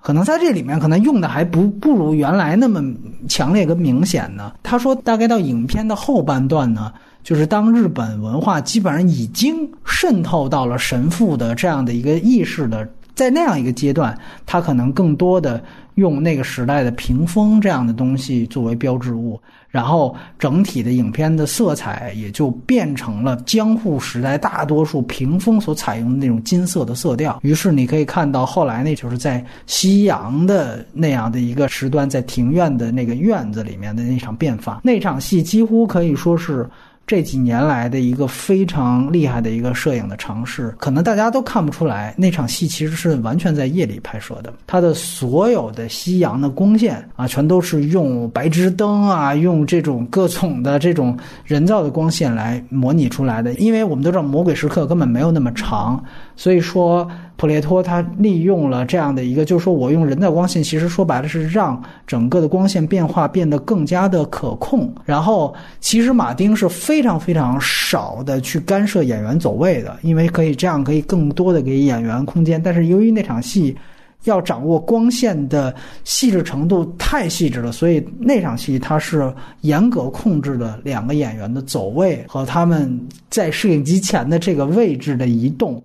可能在这里面可能用的还不不如原来那么强烈跟明显呢。他说，大概到影片的后半段呢，就是当日本文化基本上已经渗透到了神父的这样的一个意识的。在那样一个阶段，他可能更多的用那个时代的屏风这样的东西作为标志物，然后整体的影片的色彩也就变成了江户时代大多数屏风所采用的那种金色的色调。于是你可以看到后来那就是在夕阳的那样的一个时段，在庭院的那个院子里面的那场变法，那场戏几乎可以说是。这几年来的一个非常厉害的一个摄影的尝试，可能大家都看不出来，那场戏其实是完全在夜里拍摄的。它的所有的夕阳的光线啊，全都是用白炽灯啊，用这种各种的这种人造的光线来模拟出来的。因为我们都知道，魔鬼时刻根本没有那么长，所以说。普列托他利用了这样的一个，就是说我用人造光线，其实说白了是让整个的光线变化变得更加的可控。然后，其实马丁是非常非常少的去干涉演员走位的，因为可以这样可以更多的给演员空间。但是由于那场戏要掌握光线的细致程度太细致了，所以那场戏他是严格控制了两个演员的走位和他们在摄影机前的这个位置的移动。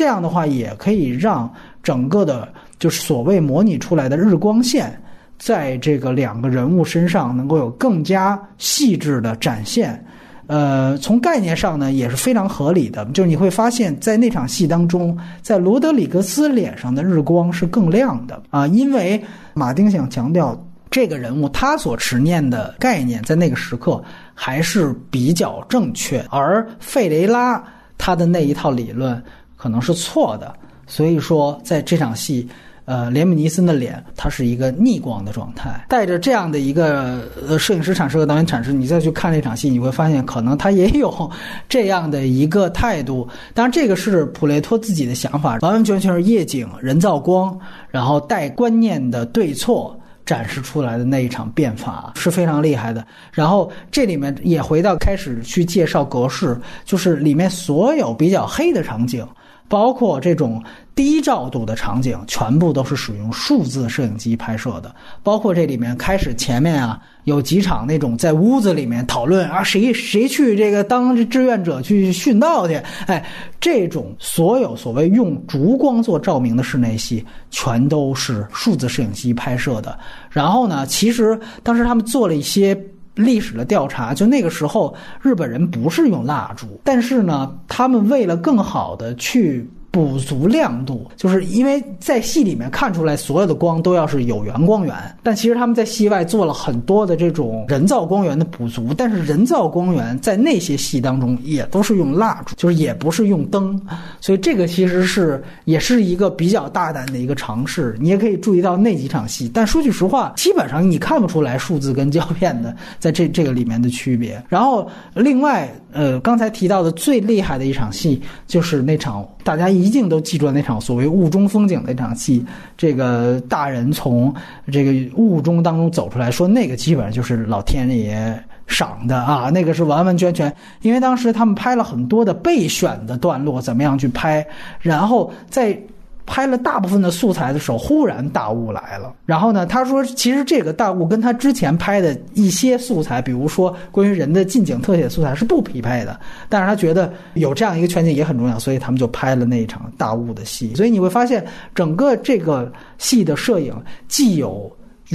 这样的话，也可以让整个的，就是所谓模拟出来的日光线，在这个两个人物身上能够有更加细致的展现。呃，从概念上呢，也是非常合理的。就是你会发现在那场戏当中，在罗德里格斯脸上的日光是更亮的啊，因为马丁想强调这个人物他所执念的概念，在那个时刻还是比较正确，而费雷拉他的那一套理论。可能是错的，所以说在这场戏，呃，连姆尼森的脸它是一个逆光的状态，带着这样的一个呃摄影师阐释和导演阐释，你再去看这场戏，你会发现可能他也有这样的一个态度。当然，这个是普雷托自己的想法，完完全全是夜景、人造光，然后带观念的对错展示出来的那一场变法是非常厉害的。然后这里面也回到开始去介绍格式，就是里面所有比较黑的场景。包括这种低照度的场景，全部都是使用数字摄影机拍摄的。包括这里面开始前面啊，有几场那种在屋子里面讨论啊，谁谁去这个当志愿者去殉道去？哎，这种所有所谓用烛光做照明的室内戏，全都是数字摄影机拍摄的。然后呢，其实当时他们做了一些。历史的调查，就那个时候，日本人不是用蜡烛，但是呢，他们为了更好的去。补足亮度，就是因为在戏里面看出来，所有的光都要是有源光源，但其实他们在戏外做了很多的这种人造光源的补足。但是人造光源在那些戏当中也都是用蜡烛，就是也不是用灯，所以这个其实是也是一个比较大胆的一个尝试。你也可以注意到那几场戏，但说句实话，基本上你看不出来数字跟胶片的在这这个里面的区别。然后另外，呃，刚才提到的最厉害的一场戏就是那场。大家一定都记住了那场所谓雾中风景那场戏，这个大人从这个雾中当中走出来，说那个基本上就是老天爷赏的啊，那个是完完全全，因为当时他们拍了很多的备选的段落，怎么样去拍，然后在拍了大部分的素材的时候，忽然大雾来了。然后呢，他说，其实这个大雾跟他之前拍的一些素材，比如说关于人的近景特写素材是不匹配的。但是他觉得有这样一个全景也很重要，所以他们就拍了那一场大雾的戏。所以你会发现，整个这个戏的摄影既有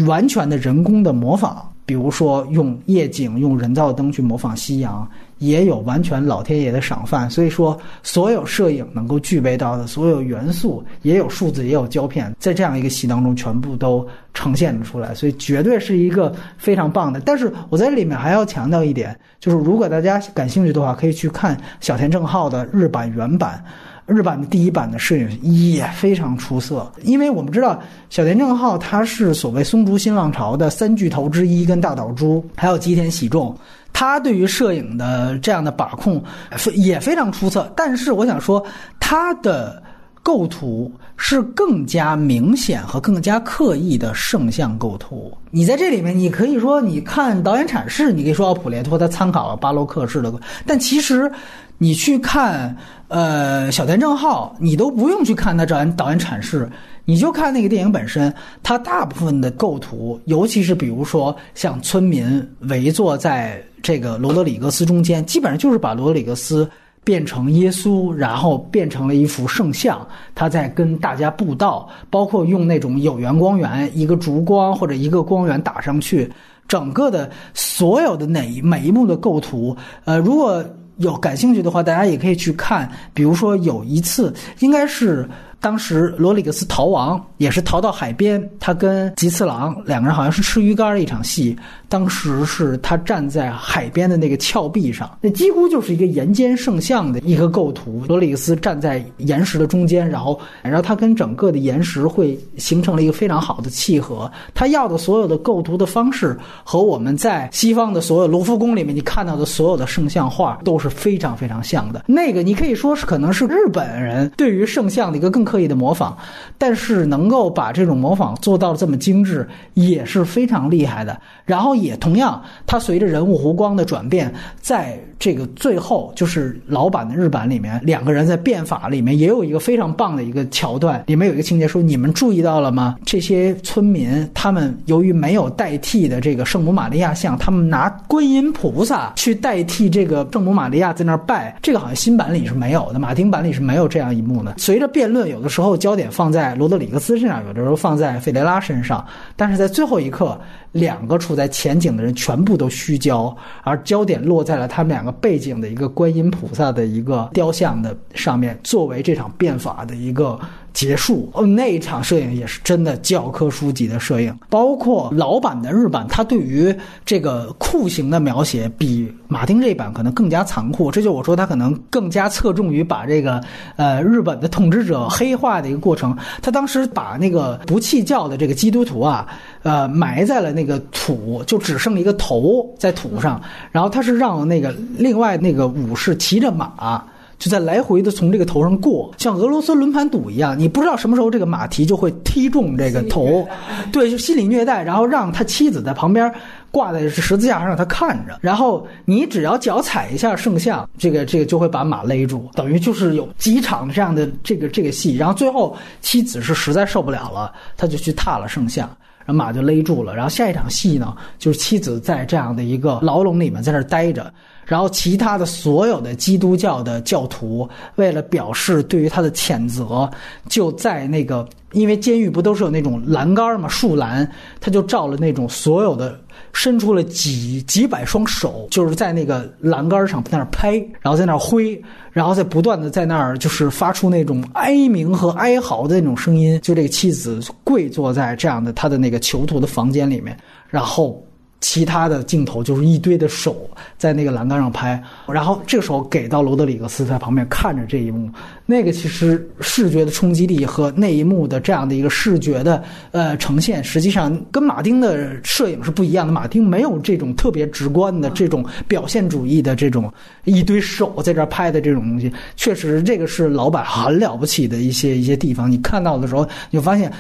完全的人工的模仿，比如说用夜景、用人造灯去模仿夕阳。也有完全老天爷的赏饭，所以说所有摄影能够具备到的所有元素，也有数字，也有胶片，在这样一个戏当中全部都呈现了出来，所以绝对是一个非常棒的。但是我在里面还要强调一点，就是如果大家感兴趣的话，可以去看小田正浩的日版原版，日版的第一版的摄影也非常出色。因为我们知道小田正浩他是所谓松竹新浪潮的三巨头之一，跟大岛渚还有吉田喜重。他对于摄影的这样的把控非也非常出色，但是我想说，他的构图是更加明显和更加刻意的圣像构图。你在这里面，你可以说，你看导演阐释，你可以说奥普列托他参考了巴洛克式的，但其实你去看呃小田正浩，你都不用去看他导演导演阐释。你就看那个电影本身，它大部分的构图，尤其是比如说像村民围坐在这个罗德里格斯中间，基本上就是把罗德里格斯变成耶稣，然后变成了一幅圣像，他在跟大家布道，包括用那种有源光源，一个烛光或者一个光源打上去，整个的所有的哪每一幕的构图，呃，如果有感兴趣的话，大家也可以去看，比如说有一次应该是。当时罗里格斯逃亡，也是逃到海边，他跟吉次郎两个人好像是吃鱼干的一场戏。当时是他站在海边的那个峭壁上，那几乎就是一个岩间圣像的一个构图。罗里克斯站在岩石的中间，然后，然后他跟整个的岩石会形成了一个非常好的契合。他要的所有的构图的方式和我们在西方的所有卢浮宫里面你看到的所有的圣像画都是非常非常像的。那个你可以说是可能是日本人对于圣像的一个更刻意的模仿，但是能够把这种模仿做到这么精致也是非常厉害的。然后。也也同样，它随着人物弧光的转变，在这个最后，就是老版的日版里面，两个人在变法里面也有一个非常棒的一个桥段，里面有一个情节说：“你们注意到了吗？这些村民他们由于没有代替的这个圣母玛利亚像，他们拿观音菩萨去代替这个圣母玛利亚在那儿拜，这个好像新版里是没有的，马丁版里是没有这样一幕的。随着辩论，有的时候焦点放在罗德里格斯身上，有的时候放在费雷拉身上，但是在最后一刻。”两个处在前景的人全部都虚焦，而焦点落在了他们两个背景的一个观音菩萨的一个雕像的上面，作为这场变法的一个。结束哦，那一场摄影也是真的教科书级的摄影，包括老版的日版，它对于这个酷刑的描写比马丁这一版可能更加残酷。这就我说，他可能更加侧重于把这个呃日本的统治者黑化的一个过程。他当时把那个不弃教的这个基督徒啊，呃埋在了那个土，就只剩一个头在土上，然后他是让那个另外那个武士骑着马。就在来回的从这个头上过，像俄罗斯轮盘赌一样，你不知道什么时候这个马蹄就会踢中这个头，对，就心理虐待，然后让他妻子在旁边挂在十字架上让他看着，然后你只要脚踩一下圣像，这个这个就会把马勒住，等于就是有几场这样的这个这个戏，然后最后妻子是实在受不了了，他就去踏了圣像。然后马就勒住了，然后下一场戏呢，就是妻子在这样的一个牢笼里面在那儿待着，然后其他的所有的基督教的教徒为了表示对于他的谴责，就在那个因为监狱不都是有那种栏杆嘛，树栏，他就照了那种所有的。伸出了几几百双手，就是在那个栏杆上在那儿拍，然后在那儿挥，然后在不断的在那儿就是发出那种哀鸣和哀嚎的那种声音。就这个妻子跪坐在这样的他的那个囚徒的房间里面，然后。其他的镜头就是一堆的手在那个栏杆上拍，然后这个时候给到罗德里格斯在旁边看着这一幕，那个其实视觉的冲击力和那一幕的这样的一个视觉的呃呈现，实际上跟马丁的摄影是不一样的。马丁没有这种特别直观的这种表现主义的这种一堆手在这儿拍的这种东西，确实这个是老板很了不起的一些一些地方。你看到的时候，你发现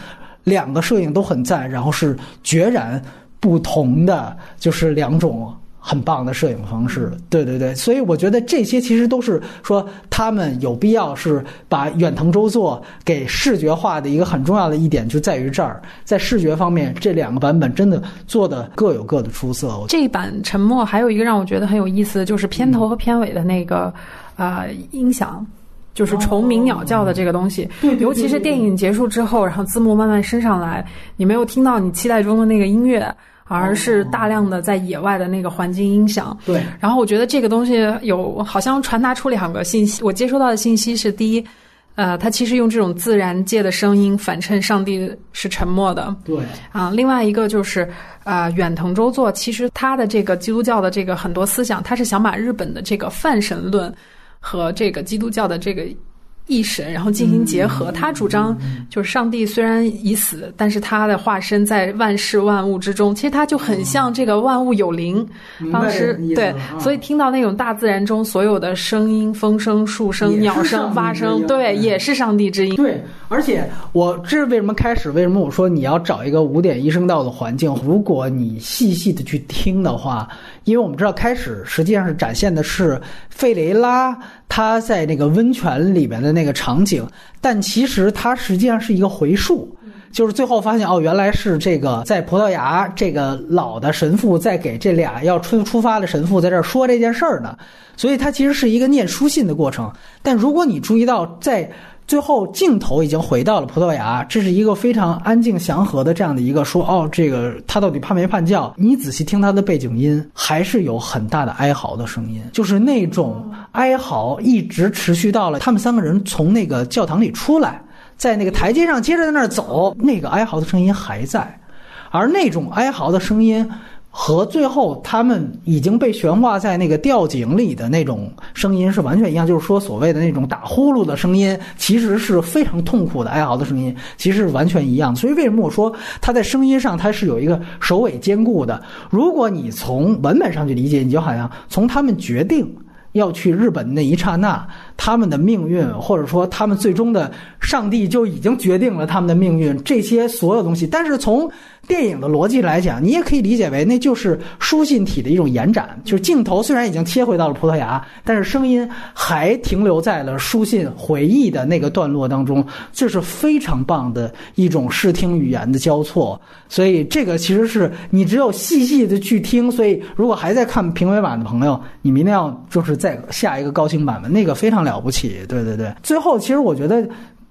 两个摄影都很赞，然后是决然。不同的就是两种很棒的摄影方式，对对对，所以我觉得这些其实都是说他们有必要是把远藤周作给视觉化的一个很重要的一点就在于这儿，在视觉方面这两个版本真的做的各有各的出色。
这一版《沉默》还有一个让我觉得很有意思的就是片头和片尾的那个啊、音响。就是虫鸣鸟叫的这个东西，
对对
尤其是电影结束之后，然后字幕慢慢升上来，你没有听到你期待中的那个音乐，而是大量的在野外的那个环境音响。
对，
然后我觉得这个东西有好像传达出两个信息，我接收到的信息是：第一，呃，它其实用这种自然界的声音反衬上帝是沉默的
对，
啊；另外一个就是，呃，远藤周作其实他的这个基督教的这个很多思想，他是想把日本的这个泛神论和这个基督教的这个。一神，然后进行结合。他主张就是上帝虽然已死，但是他的化身在万事万物之中。其实他就很像这个万物有灵。当时对所以听到那种大自然中所有的声音，风声、树声、鸟声、蛙声，对，
嗯
也是上帝之音。
对，
而且我这是为什么开始？为什么我说你要找一个五点一声道的环境？如果你细细的去听的话，因为我们知道开始实际上是展现的是费雷拉他在那个温泉里面的那个场景，但其实它实际上是一个回溯。就是最后发现哦，原来是这个在葡萄牙这个老的神父在给这俩要出出发的神父在这儿说这件事儿呢，所以它其实是一个念书信的过程。但如果你注意到在最后镜头已经回到了葡萄牙，这是一个非常安静祥和的这样的一个说哦，这个他到底叛没叛教？你仔细听他的背景音，还是有很大的哀嚎的声音，就是那种哀嚎一直持续到了他们三个人从那个教堂里出来，在那个台阶上接着在那儿走，那个哀嚎的声音还在，而那种哀嚎的声音。和最后他们已经被悬挂在那个吊井里的那种声音是完全一样，就是说所谓的那种打呼噜的声音，其实是非常痛苦的哀嚎的声音，其实是完全一样。所以为什么我说它在声音上它是有一个首尾兼顾的？如果你从文本上去理解，你就好像从他们决定。要去日本那一刹那，他们的命运，或者说他们最终的上帝就已经决定了他们的命运，这些所有东西。但是从电影的逻辑来讲，你也可以理解为那就是书信体的一种延展，就是镜头虽然已经切回到了葡萄牙，但是声音还停留在了书信回忆的那个段落当中，这是非常棒的一种视听语言的交错。所以这个其实是你只有细细的去听。所以如果还在看评委版的朋友，你们一定要就是再下一个高清版本，那个非常了不起。对对对，最后其实我觉得。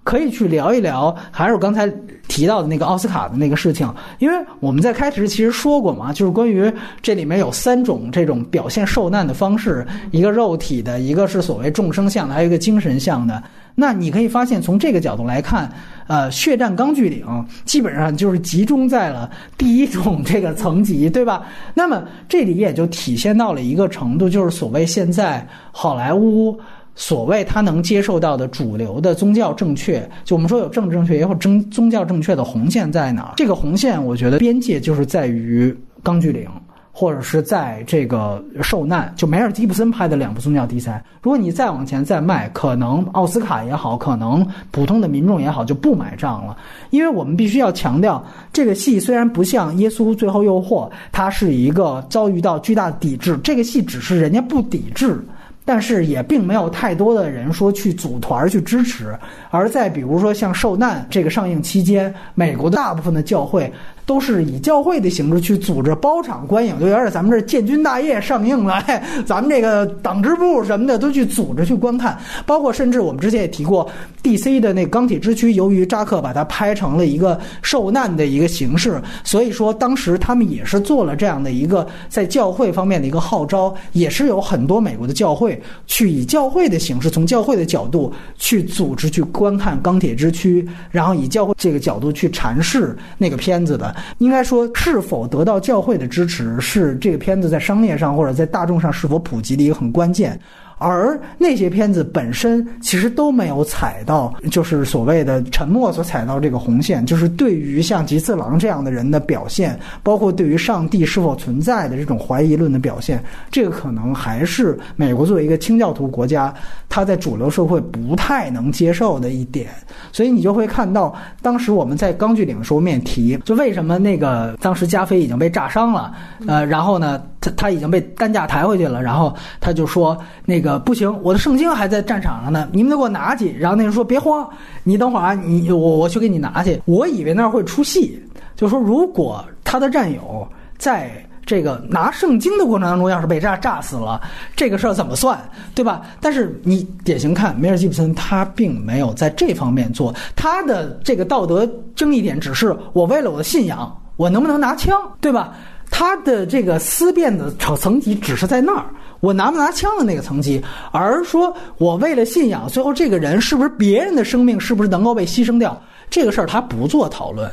可以去聊一聊，还是我刚才提到的那个奥斯卡的那个事情，因为我们在开始其实说过嘛，就是关于这里面有三种这种表现受难的方式，一个肉体的，一个是所谓众生相的，还有一个精神相的。那你可以发现，从这个角度来看，呃，血战钢锯岭基本上就是集中在了第一种这个层级，对吧？那么这里也就体现到了一个程度，就是所谓现在好莱坞。所谓他能接受到的主流的宗教正确，就我们说有政治正确，也有宗宗教正确的红线在哪儿？这个红线，我觉得边界就是在于钢锯岭。或者是在这个受难，就梅尔吉布森拍的两部宗教题材。如果你再往前再迈，可能奥斯卡也好，可能普通的民众也好，就不买账了。因为我们必须要强调，这个戏虽然不像《耶稣最后诱惑》，它是一个遭遇到巨大的抵制，这个戏只是人家不抵制。但是也并没有太多的人说去组团去支持，而在比如说像《受难》这个上映期间，美国的大部分的教会都是以教会的形式去组织包场观影，就有点咱们这建军大业上映了，咱们这个党支部什么的都去组织去观看，包括甚至我们之前也提过，DC 的那钢铁之躯，由于扎克把它拍成了一个受难的一个形式，所以说当时他们也是做了这样的一个在教会方面的一个号召，也是有很多美国的教会去以教会的形式，从教会的角度去组织去观看钢铁之躯，然后以教会这个角度去阐释那个片子的。应该说，是否得到教会的支持，是这个片子在商业上或者在大众上是否普及的一个很关键。而那些片子本身其实都没有踩到，就是所谓的沉默所踩到这个红线，就是对于像吉次郎这样的人的表现，包括对于上帝是否存在的这种怀疑论的表现，这个可能还是美国作为一个清教徒国家，他在主流社会不太能接受的一点。所以你就会看到，当时我们在钢锯岭的时候面提，就为什么那个当时加菲已经被炸伤了，呃，然后呢？他已经被担架抬回去了，然后他就说那个不行，我的圣经还在战场上呢，你们得给我拿去。然后那人说别慌，你等会儿啊，你我我去给你拿去。我以为那儿会出戏，就说如果他的战友在。这个拿圣经的过程当中，要是被炸炸死了，这个事儿怎么算，对吧？但是你典型看梅尔吉普森，他并没有在这方面做他的这个道德争议点，只是我为了我的信仰，我能不能拿枪，对吧？他的这个思辨的层层级只是在那儿，我拿不拿枪的那个层级，而说我为了信仰，最后这个人是不是别人的生命，是不是能够被牺牲掉，这个事儿他不做讨论。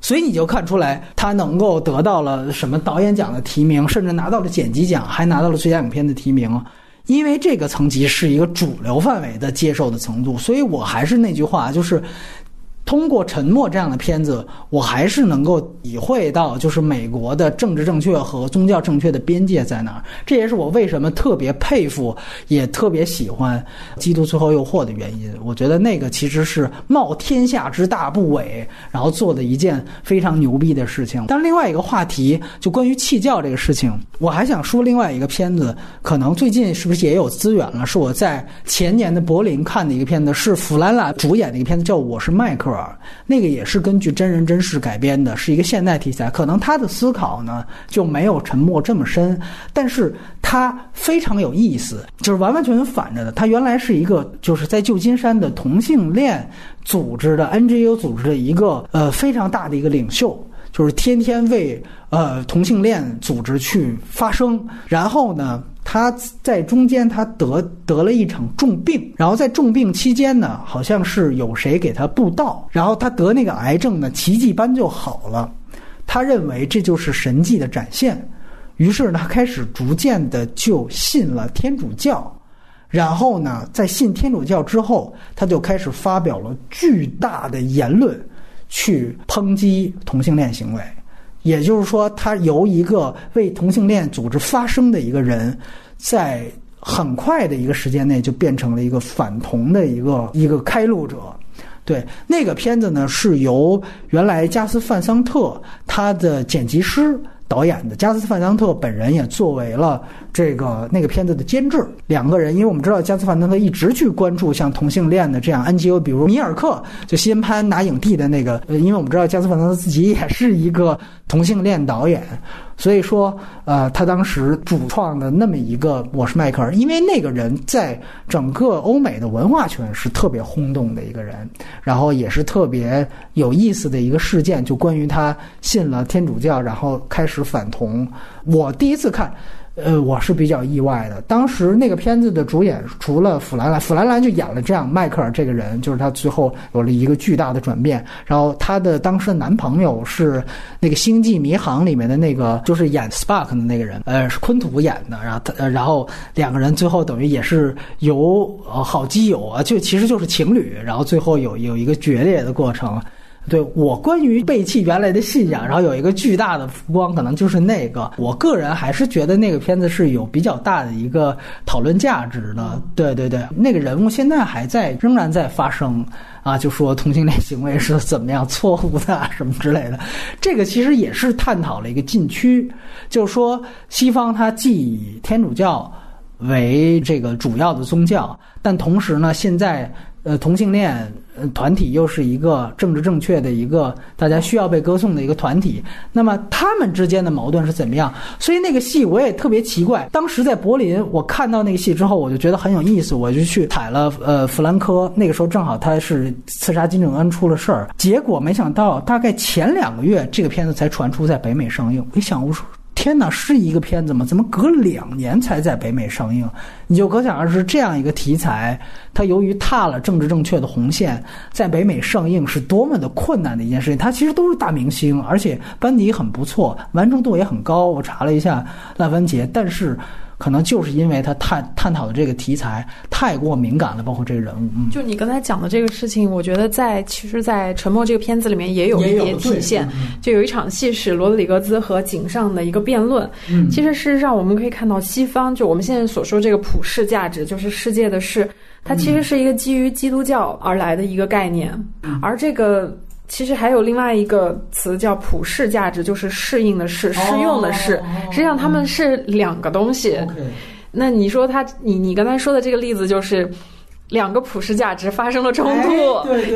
所以你就看出来，他能够得到了什么导演奖的提名，甚至拿到了剪辑奖，还拿到了最佳影片的提名，因为这个层级是一个主流范围的接受的程度。所以我还是那句话，就是。通过《沉默》这样的片子，我还是能够体会到，就是美国的政治正确和宗教正确的边界在哪儿。这也是我为什么特别佩服，也特别喜欢《基督最后诱惑》的原因。我觉得那个其实是冒天下之大不韪，然后做的一件非常牛逼的事情。但另外一个话题，就关于弃教这个事情，我还想说另外一个片子，可能最近是不是也有资源了？是我在前年的柏林看的一个片子，是弗兰兰主演的一个片子，叫《我是迈克啊》。那个也是根据真人真事改编的，是一个现代题材。可能他的思考呢就没有沉默这么深，但是他非常有意思，就是完完全全反着的。他原来是一个就是在旧金山的同性恋组织的 NGO 组织的一个呃非常大的一个领袖。就是天天为呃同性恋组织去发声，然后呢，他在中间他得得了一场重病，然后在重病期间呢，好像是有谁给他布道，然后他得那个癌症呢，奇迹般就好了。他认为这就是神迹的展现，于是呢，开始逐渐的就信了天主教，然后呢，在信天主教之后，他就开始发表了巨大的言论。去抨击同性恋行为，也就是说，他由一个为同性恋组织发声的一个人，在很快的一个时间内就变成了一个反同的一个一个开路者。对那个片子呢，是由原来加斯范桑特他的剪辑师。导演的加斯范桑特本人也作为了这个那个片子的监制，两个人，因为我们知道加斯范桑特一直去关注像同性恋的这样 NGO，比如米尔克，就西恩潘拿影帝的那个，呃，因为我们知道加斯范桑特自己也是一个同性恋导演。所以说，呃，他当时主创的那么一个《我是迈克尔》，因为那个人在整个欧美的文化圈是特别轰动的一个人，然后也是特别有意思的一个事件，就关于他信了天主教，然后开始反同。我第一次看。呃，我是比较意外的。当时那个片子的主演除了弗兰兰，弗兰兰就演了这样迈克尔这个人，就是他最后有了一个巨大的转变。然后他的当时的男朋友是那个《星际迷航》里面的那个，就是演 Spark 的那个人，呃，是昆图演的。然后他，然后两个人最后等于也是有好基友啊，就其实就是情侣。然后最后有有一个决裂的过程。对我关于背弃原来的信仰，然后有一个巨大的浮光，可能就是那个。我个人还是觉得那个片子是有比较大的一个讨论价值的。对对对，那个人物现在还在，仍然在发生啊，就说同性恋行为是怎么样错误的什么之类的。这个其实也是探讨了一个禁区，就是说西方它既以天主教为这个主要的宗教，但同时呢，现在。呃，同性恋团体又是一个政治正确的一个大家需要被歌颂的一个团体，那么他们之间的矛盾是怎么样？所以那个戏我也特别奇怪。当时在柏林，我看到那个戏之后，我就觉得很有意思，我就去采了呃弗兰科。那个时候正好他是刺杀金正恩出了事儿，结果没想到大概前两个月这个片子才传出在北美上映。我一想，我说。天哪，是一个片子吗？怎么隔两年才在北美上映？你就可想而知，这样一个题材，它由于踏了政治正确的红线，在北美上映是多么的困难的一件事情。它其实都是大明星，而且班底很不错，完成度也很高。我查了一下烂番茄，但是。可能就是因为他探探讨的这个题材太过敏感了，包括这个人物。
嗯就你刚才讲的这个事情，我觉得在其实，在《沉默》这个片子里面也有一点体现。就有一场戏是罗德里格兹和井上的一个辩论。嗯其实事实上，我们可以看到西方，就我们现在所说这个普世价值，就是世界的事，它其实是一个基于基督教而来的一个概念，而这个。其实还有另外一个词叫普世价值，就是适应的适，适用的适。实际上他们是两个东西。那你说他，你你刚才说的这个例子就是两个普世价值发生了冲突，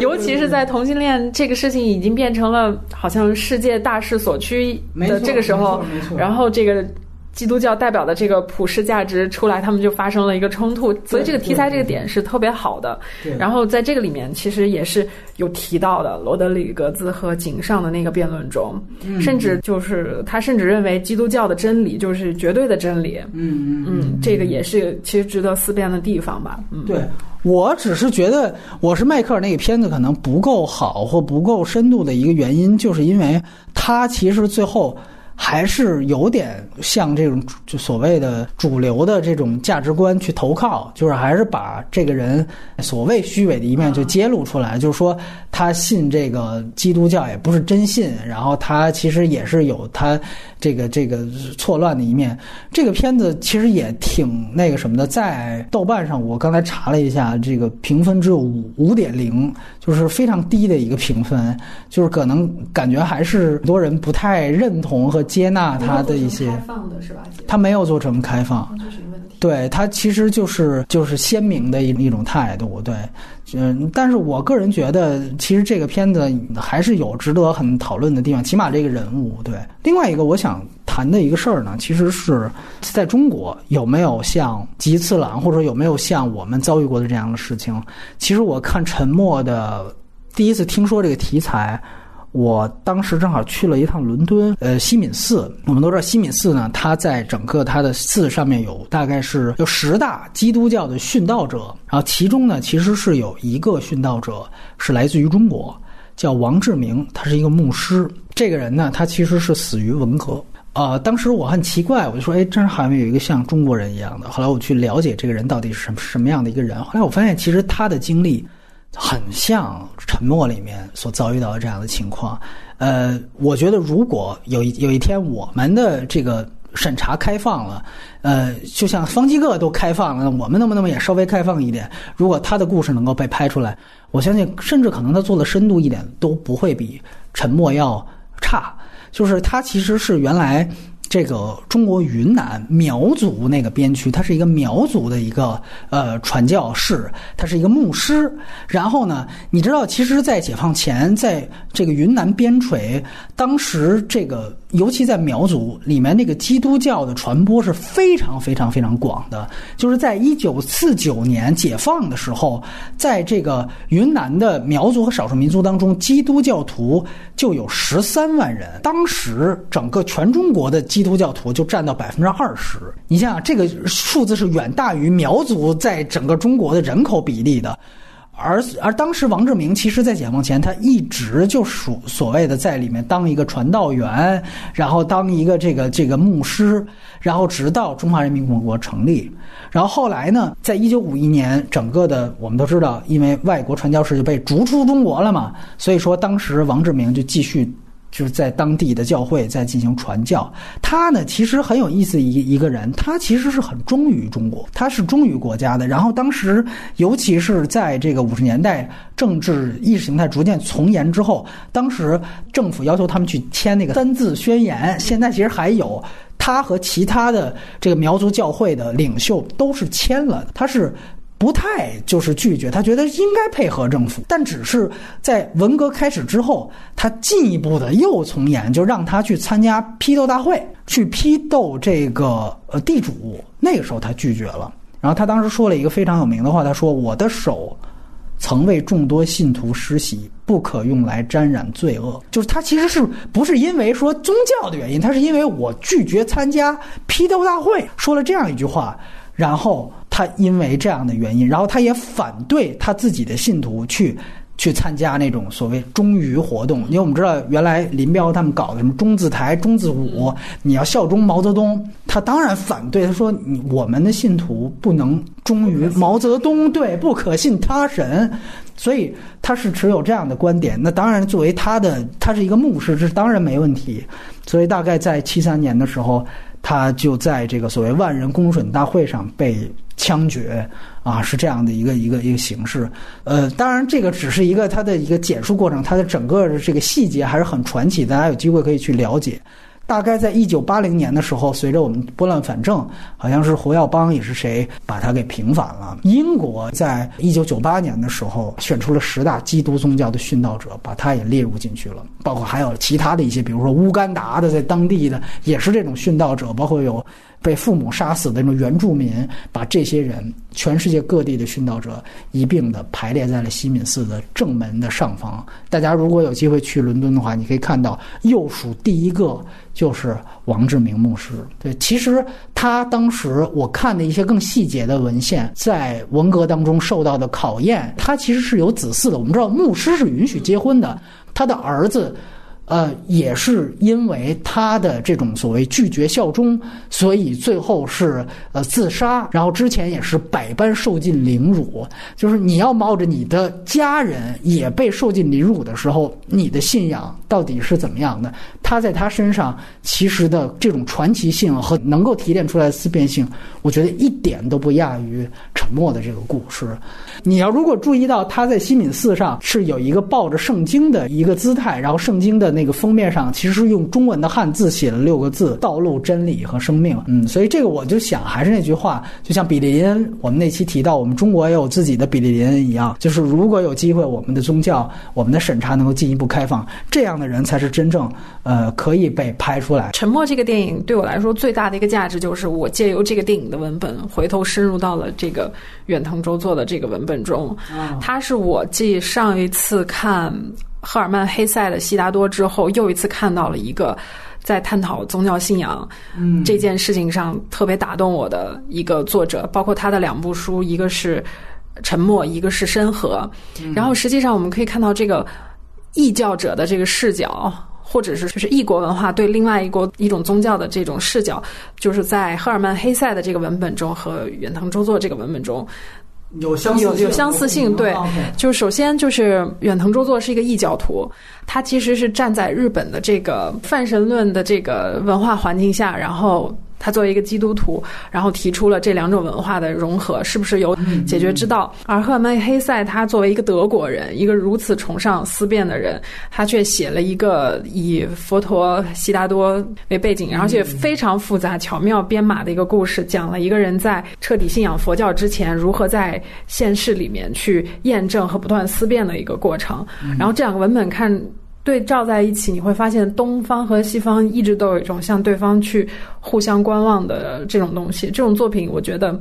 尤其是在同性恋这个事情已经变成了好像世界大势所趋的这个时候，然后这个。基督教代表的这个普世价值出来，他们就发生了一个冲突，所以这个题材这个点是特别好的。然后在这个里面，其实也是有提到的罗德里格兹和井上的那个辩论中，甚至就是他甚至认为基督教的真理就是绝对的真理。
嗯
嗯嗯，这个也是其实值得思辨的地方吧。嗯，
对我只是觉得我是迈克尔那个片子可能不够好或不够深度的一个原因，就是因为他其实最后。还是有点像这种就所谓的主流的这种价值观去投靠，就是还是把这个人所谓虚伪的一面就揭露出来，就是说他信这个基督教也不是真信，然后他其实也是有他这个这个错乱的一面。这个片子其实也挺那个什么的，在豆瓣上我刚才查了一下，这个评分只有五五点零，就是非常低的一个评分，就是可能感觉还是很多人不太认同和。接纳他的一些，
开放的是吧？
他没有做成开放。对他其实就是就是鲜明的一一种态度，对，嗯，但是我个人觉得，其实这个片子还是有值得很讨论的地方，起码这个人物，对。另外一个我想谈的一个事儿呢，其实是在中国有没有像吉次郎，或者有没有像我们遭遇过的这样的事情？其实我看《沉默》的第一次听说这个题材。我当时正好去了一趟伦敦，呃，西敏寺。我们都知道西敏寺呢，它在整个它的寺上面有大概是有十大基督教的殉道者，然后其中呢，其实是有一个殉道者是来自于中国，叫王志明，他是一个牧师。这个人呢，他其实是死于文革。呃，当时我很奇怪，我就说，哎，这好像有一个像中国人一样的。后来我去了解这个人到底是什么什么样的一个人，后来我发现，其实他的经历。很像《沉默》里面所遭遇到的这样的情况，呃，我觉得如果有一有一天我们的这个审查开放了，呃，就像方基各都开放了，我们能不能也稍微开放一点？如果他的故事能够被拍出来，我相信，甚至可能他做的深度一点都不会比《沉默》要差。就是他其实是原来。这个中国云南苗族那个边区，他是一个苗族的一个呃传教士，他是一个牧师。然后呢，你知道，其实，在解放前，在这个云南边陲，当时这个。尤其在苗族里面，那个基督教的传播是非常非常非常广的。就是在一九四九年解放的时候，在这个云南的苗族和少数民族当中，基督教徒就有十三万人。当时整个全中国的基基督教徒就占到百分之二十。你想想，这个数字是远大于苗族在整个中国的人口比例的。而而当时王志明其实，在解放前，他一直就属所谓的在里面当一个传道员，然后当一个这个这个牧师，然后直到中华人民共和国成立，然后后来呢，在一九五一年，整个的我们都知道，因为外国传教士就被逐出中国了嘛，所以说当时王志明就继续。就是在当地的教会在进行传教，他呢其实很有意思一一个人，他其实是很忠于中国，他是忠于国家的。然后当时，尤其是在这个五十年代政治意识形态逐渐从严之后，当时政府要求他们去签那个三字宣言，现在其实还有他和其他的这个苗族教会的领袖都是签了，他是。不太就是拒绝，他觉得应该配合政府，但只是在文革开始之后，他进一步的又从严，就让他去参加批斗大会，去批斗这个呃地主。那个时候他拒绝了，然后他当时说了一个非常有名的话，他说：“我的手曾为众多信徒施洗，不可用来沾染罪恶。”就是他其实是不是因为说宗教的原因，他是因为我拒绝参加批斗大会，说了这样一句话，然后。他因为这样的原因，然后他也反对他自己的信徒去去参加那种所谓忠于活动，因为我们知道原来林彪他们搞的什么中字台、中字舞，你要效忠毛泽东，他当然反对。他说：“你我们的信徒不能忠于毛泽东，对，不可信他神。”所以他是持有这样的观点。那当然，作为他的他是一个牧师，这当然没问题。所以大概在七三年的时候。他就在这个所谓万人公审大会上被枪决啊，是这样的一个一个一个形式。呃，当然这个只是一个他的一个简述过程，他的整个的这个细节还是很传奇，大家有机会可以去了解。大概在一九八零年的时候，随着我们拨乱反正，好像是胡耀邦也是谁把他给平反了。英国在一九九八年的时候选出了十大基督宗教的殉道者，把他也列入进去了。包括还有其他的一些，比如说乌干达的，在当地的也是这种殉道者，包括有被父母杀死的那种原住民，把这些人全世界各地的殉道者一并的排列在了西敏寺的正门的上方。大家如果有机会去伦敦的话，你可以看到右数第一个。就是王志明牧师。对，其实他当时我看的一些更细节的文献，在文革当中受到的考验，他其实是有子嗣的。我们知道牧师是允许结婚的，他的儿子。呃，也是因为他的这种所谓拒绝效忠，所以最后是呃自杀。然后之前也是百般受尽凌辱，就是你要冒着你的家人也被受尽凌辱的时候，你的信仰到底是怎么样的？他在他身上其实的这种传奇性和能够提炼出来的思辨性，我觉得一点都不亚于沉默的这个故事。你要如果注意到他在西敏寺上是有一个抱着圣经的一个姿态，然后圣经的那个封面上其实是用中文的汉字写了六个字“道路、真理和生命”。嗯，所以这个我就想还是那句话，就像比利林我们那期提到，我们中国也有自己的比利林一样，就是如果有机会，我们的宗教、我们的审查能够进一步开放，这样的人才是真正呃可以被拍出来。
沉默这个电影对我来说最大的一个价值就是，我借由这个电影的文本，回头深入到了这个远藤周作的这个文本。本中，他是我继上一次看赫尔曼·黑塞的《悉达多》之后，又一次看到了一个在探讨宗教信仰这件事情上特别打动我的一个作者。包括他的两部书，一个是《沉默》，一个是《深河》。然后，实际上我们可以看到这个异教者的这个视角，或者是就是异国文化对另外一国一种宗教的这种视角，就是在赫尔曼·黑塞的这个文本中和远藤周作这个文本中。
有相
有有相似性，对，就是首先就是远藤周作是一个异教徒，他其实是站在日本的这个泛神论的这个文化环境下，然后。他作为一个基督徒，然后提出了这两种文化的融合，是不是有解决之道？而赫尔曼·黑塞他作为一个德国人，一个如此崇尚思辨的人，他却写了一个以佛陀悉达多为背景，而且非常复杂、巧妙编码的一个故事，讲了一个人在彻底信仰佛教之前，如何在现世里面去验证和不断思辨的一个过程。然后这两个文本看。对照在一起，你会发现东方和西方一直都有一种向对方去互相观望的这种东西。这种作品，我觉得，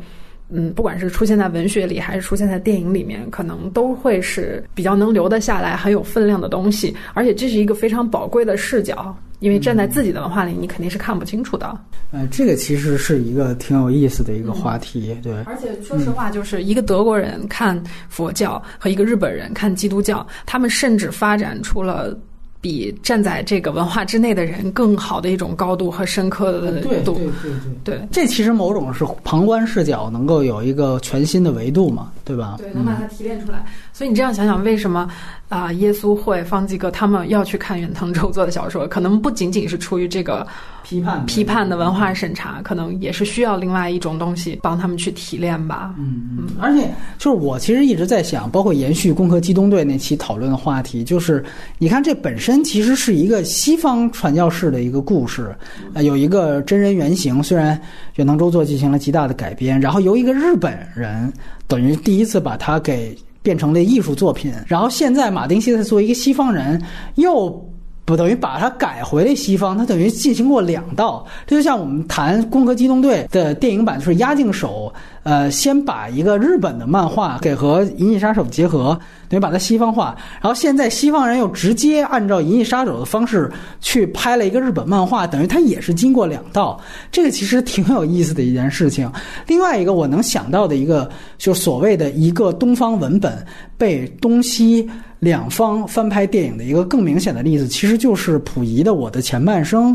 嗯，不管是出现在文学里，还是出现在电影里面，可能都会是比较能留得下来、很有分量的东西。而且这是一个非常宝贵的视角，因为站在自己的文化里，你肯定是看不清楚的。
呃，这个其实是一个挺有意思的一个话题，对。
而且说实话，就是一个德国人看佛教和一个日本人看基督教，他们甚至发展出了。比站在这个文化之内的人更好的一种高度和深刻的
度，对对对
对，
这其实某种是旁观视角，能够有一个全新的维度嘛，对吧？
对，能把它提炼出来。所以你这样想想，为什么啊？耶稣会、方济各他们要去看远藤周作的小说，可能不仅仅是出于这个。
批判
批判的文化审查，可能也是需要另外一种东西帮他们去提炼吧。
嗯嗯，而且就是我其实一直在想，包括延续《攻壳机动队》那期讨论的话题，就是你看这本身其实是一个西方传教士的一个故事，呃，有一个真人原型，虽然远藤周作进行了极大的改编，然后由一个日本人等于第一次把它给变成了艺术作品，然后现在马丁现在作为一个西方人又。不等于把它改回了西方，它等于进行过两道。这就像我们谈《攻壳机动队》的电影版，就是押境手，呃，先把一个日本的漫画给和《银翼杀手》结合，等于把它西方化。然后现在西方人又直接按照《银翼杀手》的方式去拍了一个日本漫画，等于它也是经过两道。这个其实挺有意思的一件事情。另外一个我能想到的一个，就所谓的一个东方文本被东西。两方翻拍电影的一个更明显的例子，其实就是溥仪的《我的前半生》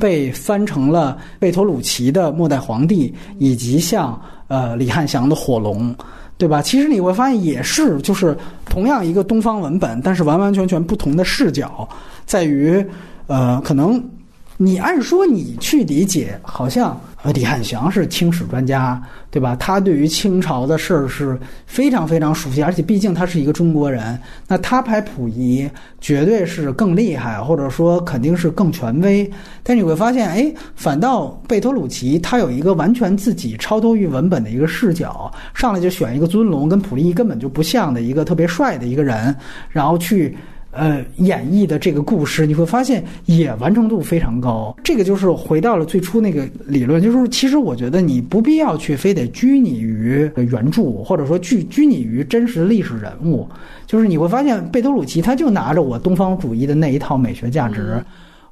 被翻成了贝托鲁奇的《末代皇帝》，以及像呃李汉祥的《火龙》，对吧？其实你会发现，也是就是同样一个东方文本，但是完完全全不同的视角，在于呃可能你按说你去理解，好像李汉祥是清史专家，对吧？他对于清朝的事儿是非常非常熟悉，而且毕竟他是一个中国人，那他拍溥仪绝对是更厉害，或者说肯定是更权威。但你会发现，哎，反倒贝托鲁奇他有一个完全自己超脱于文本的一个视角，上来就选一个尊龙跟溥仪根本就不像的一个特别帅的一个人，然后去。呃，演绎的这个故事，你会发现也完成度非常高。这个就是回到了最初那个理论，就是其实我觉得你不必要去非得拘泥于原著，或者说拘拘泥于真实历史人物。就是你会发现贝多鲁奇他就拿着我东方主义的那一套美学价值。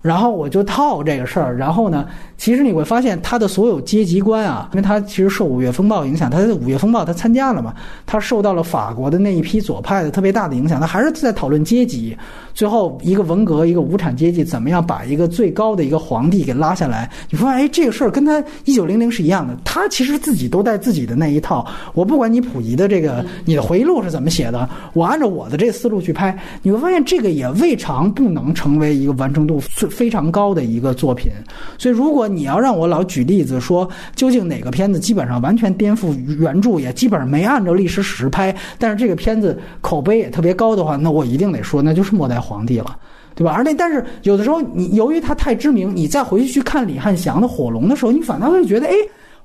然后我就套这个事儿，然后呢，其实你会发现他的所有阶级观啊，因为他其实受五月风暴影响，他的五月风暴他参加了嘛，他受到了法国的那一批左派的特别大的影响，他还是在讨论阶级。最后一个文革，一个无产阶级，怎么样把一个最高的一个皇帝给拉下来？你说，哎，这个事儿跟他一九零零是一样的，他其实自己都带自己的那一套。我不管你溥仪的这个你的回忆录是怎么写的，我按照我的这思路去拍，你会发现这个也未尝不能成为一个完成度非常高的一个作品，所以如果你要让我老举例子说，究竟哪个片子基本上完全颠覆原著，也基本上没按照历史史实拍，但是这个片子口碑也特别高的话，那我一定得说，那就是《末代皇帝》了，对吧？而那但是有的时候你由于他太知名，你再回去去看李汉祥的《火龙》的时候，你反倒会觉得，哎。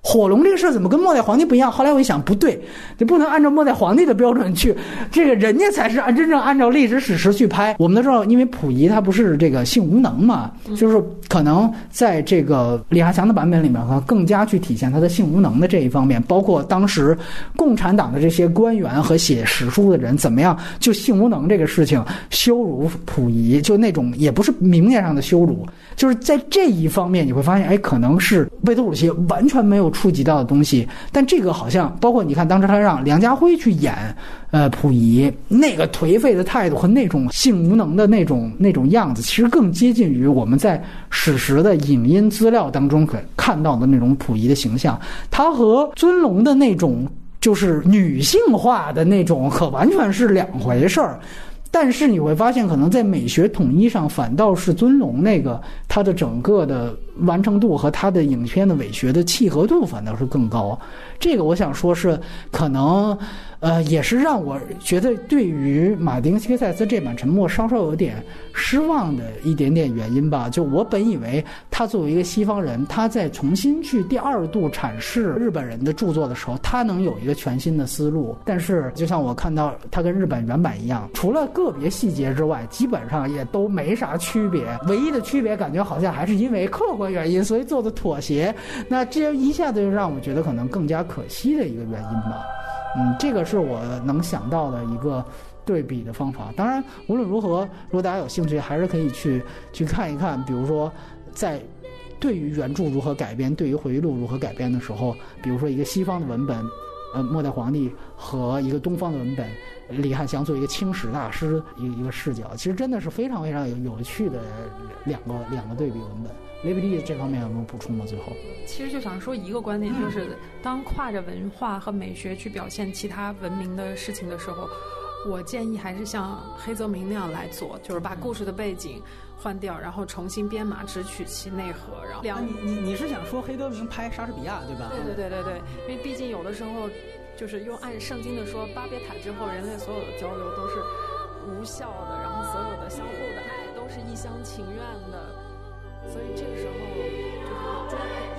火龙这个事儿怎么跟末代皇帝不一样？后来我一想，不对，你不能按照末代皇帝的标准去，这个人家才是按真正按照历史史实去拍。我们都知道，因为溥仪他不是这个性无能嘛，就是可能在这个李汉祥的版本里面，可能更加去体现他的性无能的这一方面。包括当时共产党的这些官员和写史书的人，怎么样就性无能这个事情羞辱溥仪，就那种也不是明面上的羞辱，就是在这一方面你会发现，哎，可能是贝多鲁奇完全没有。触及到的东西，但这个好像包括你看，当时他让梁家辉去演，呃，溥仪那个颓废的态度和那种性无能的那种那种样子，其实更接近于我们在史实的影音资料当中可看到的那种溥仪的形象。他和尊龙的那种就是女性化的那种，可完全是两回事儿。但是你会发现，可能在美学统一上，反倒是尊龙那个他的整个的完成度和他的影片的美学的契合度，反倒是更高。这个我想说是可能。呃，也是让我觉得对于马丁·西克塞斯这版《沉默》稍稍有点失望的一点点原因吧。就我本以为他作为一个西方人，他在重新去第二度阐释日本人的著作的时候，他能有一个全新的思路。但是，就像我看到他跟日本原版一样，除了个别细节之外，基本上也都没啥区别。唯一的区别，感觉好像还是因为客观原因，所以做的妥协。那这一下子就让我觉得可能更加可惜的一个原因吧。嗯，这个是我能想到的一个对比的方法。当然，无论如何，如果大家有兴趣，还是可以去去看一看。比如说，在对于原著如何改编，对于回忆录如何改编的时候，比如说一个西方的文本，呃，末代皇帝和一个东方的文本，李汉祥作为一个清史大师一个一个视角，其实真的是非常非常有有趣的两个两个对比文本。雷比利这方面有没有补充吗？最后，
其实就想说一个观点，就是当跨着文化和美学去表现其他文明的事情的时候，我建议还是像黑泽明那样来做，就是把故事的背景换掉，然后重新编码，只取其内核。然后，两
你你你是想说黑泽明拍莎士比亚对吧？
对对对对对，因为毕竟有的时候，就是用按圣经的说，巴别塔之后，人类所有的交流都是无效的，然后所有的相互的爱都是一厢情愿的。所以这个时候就是专。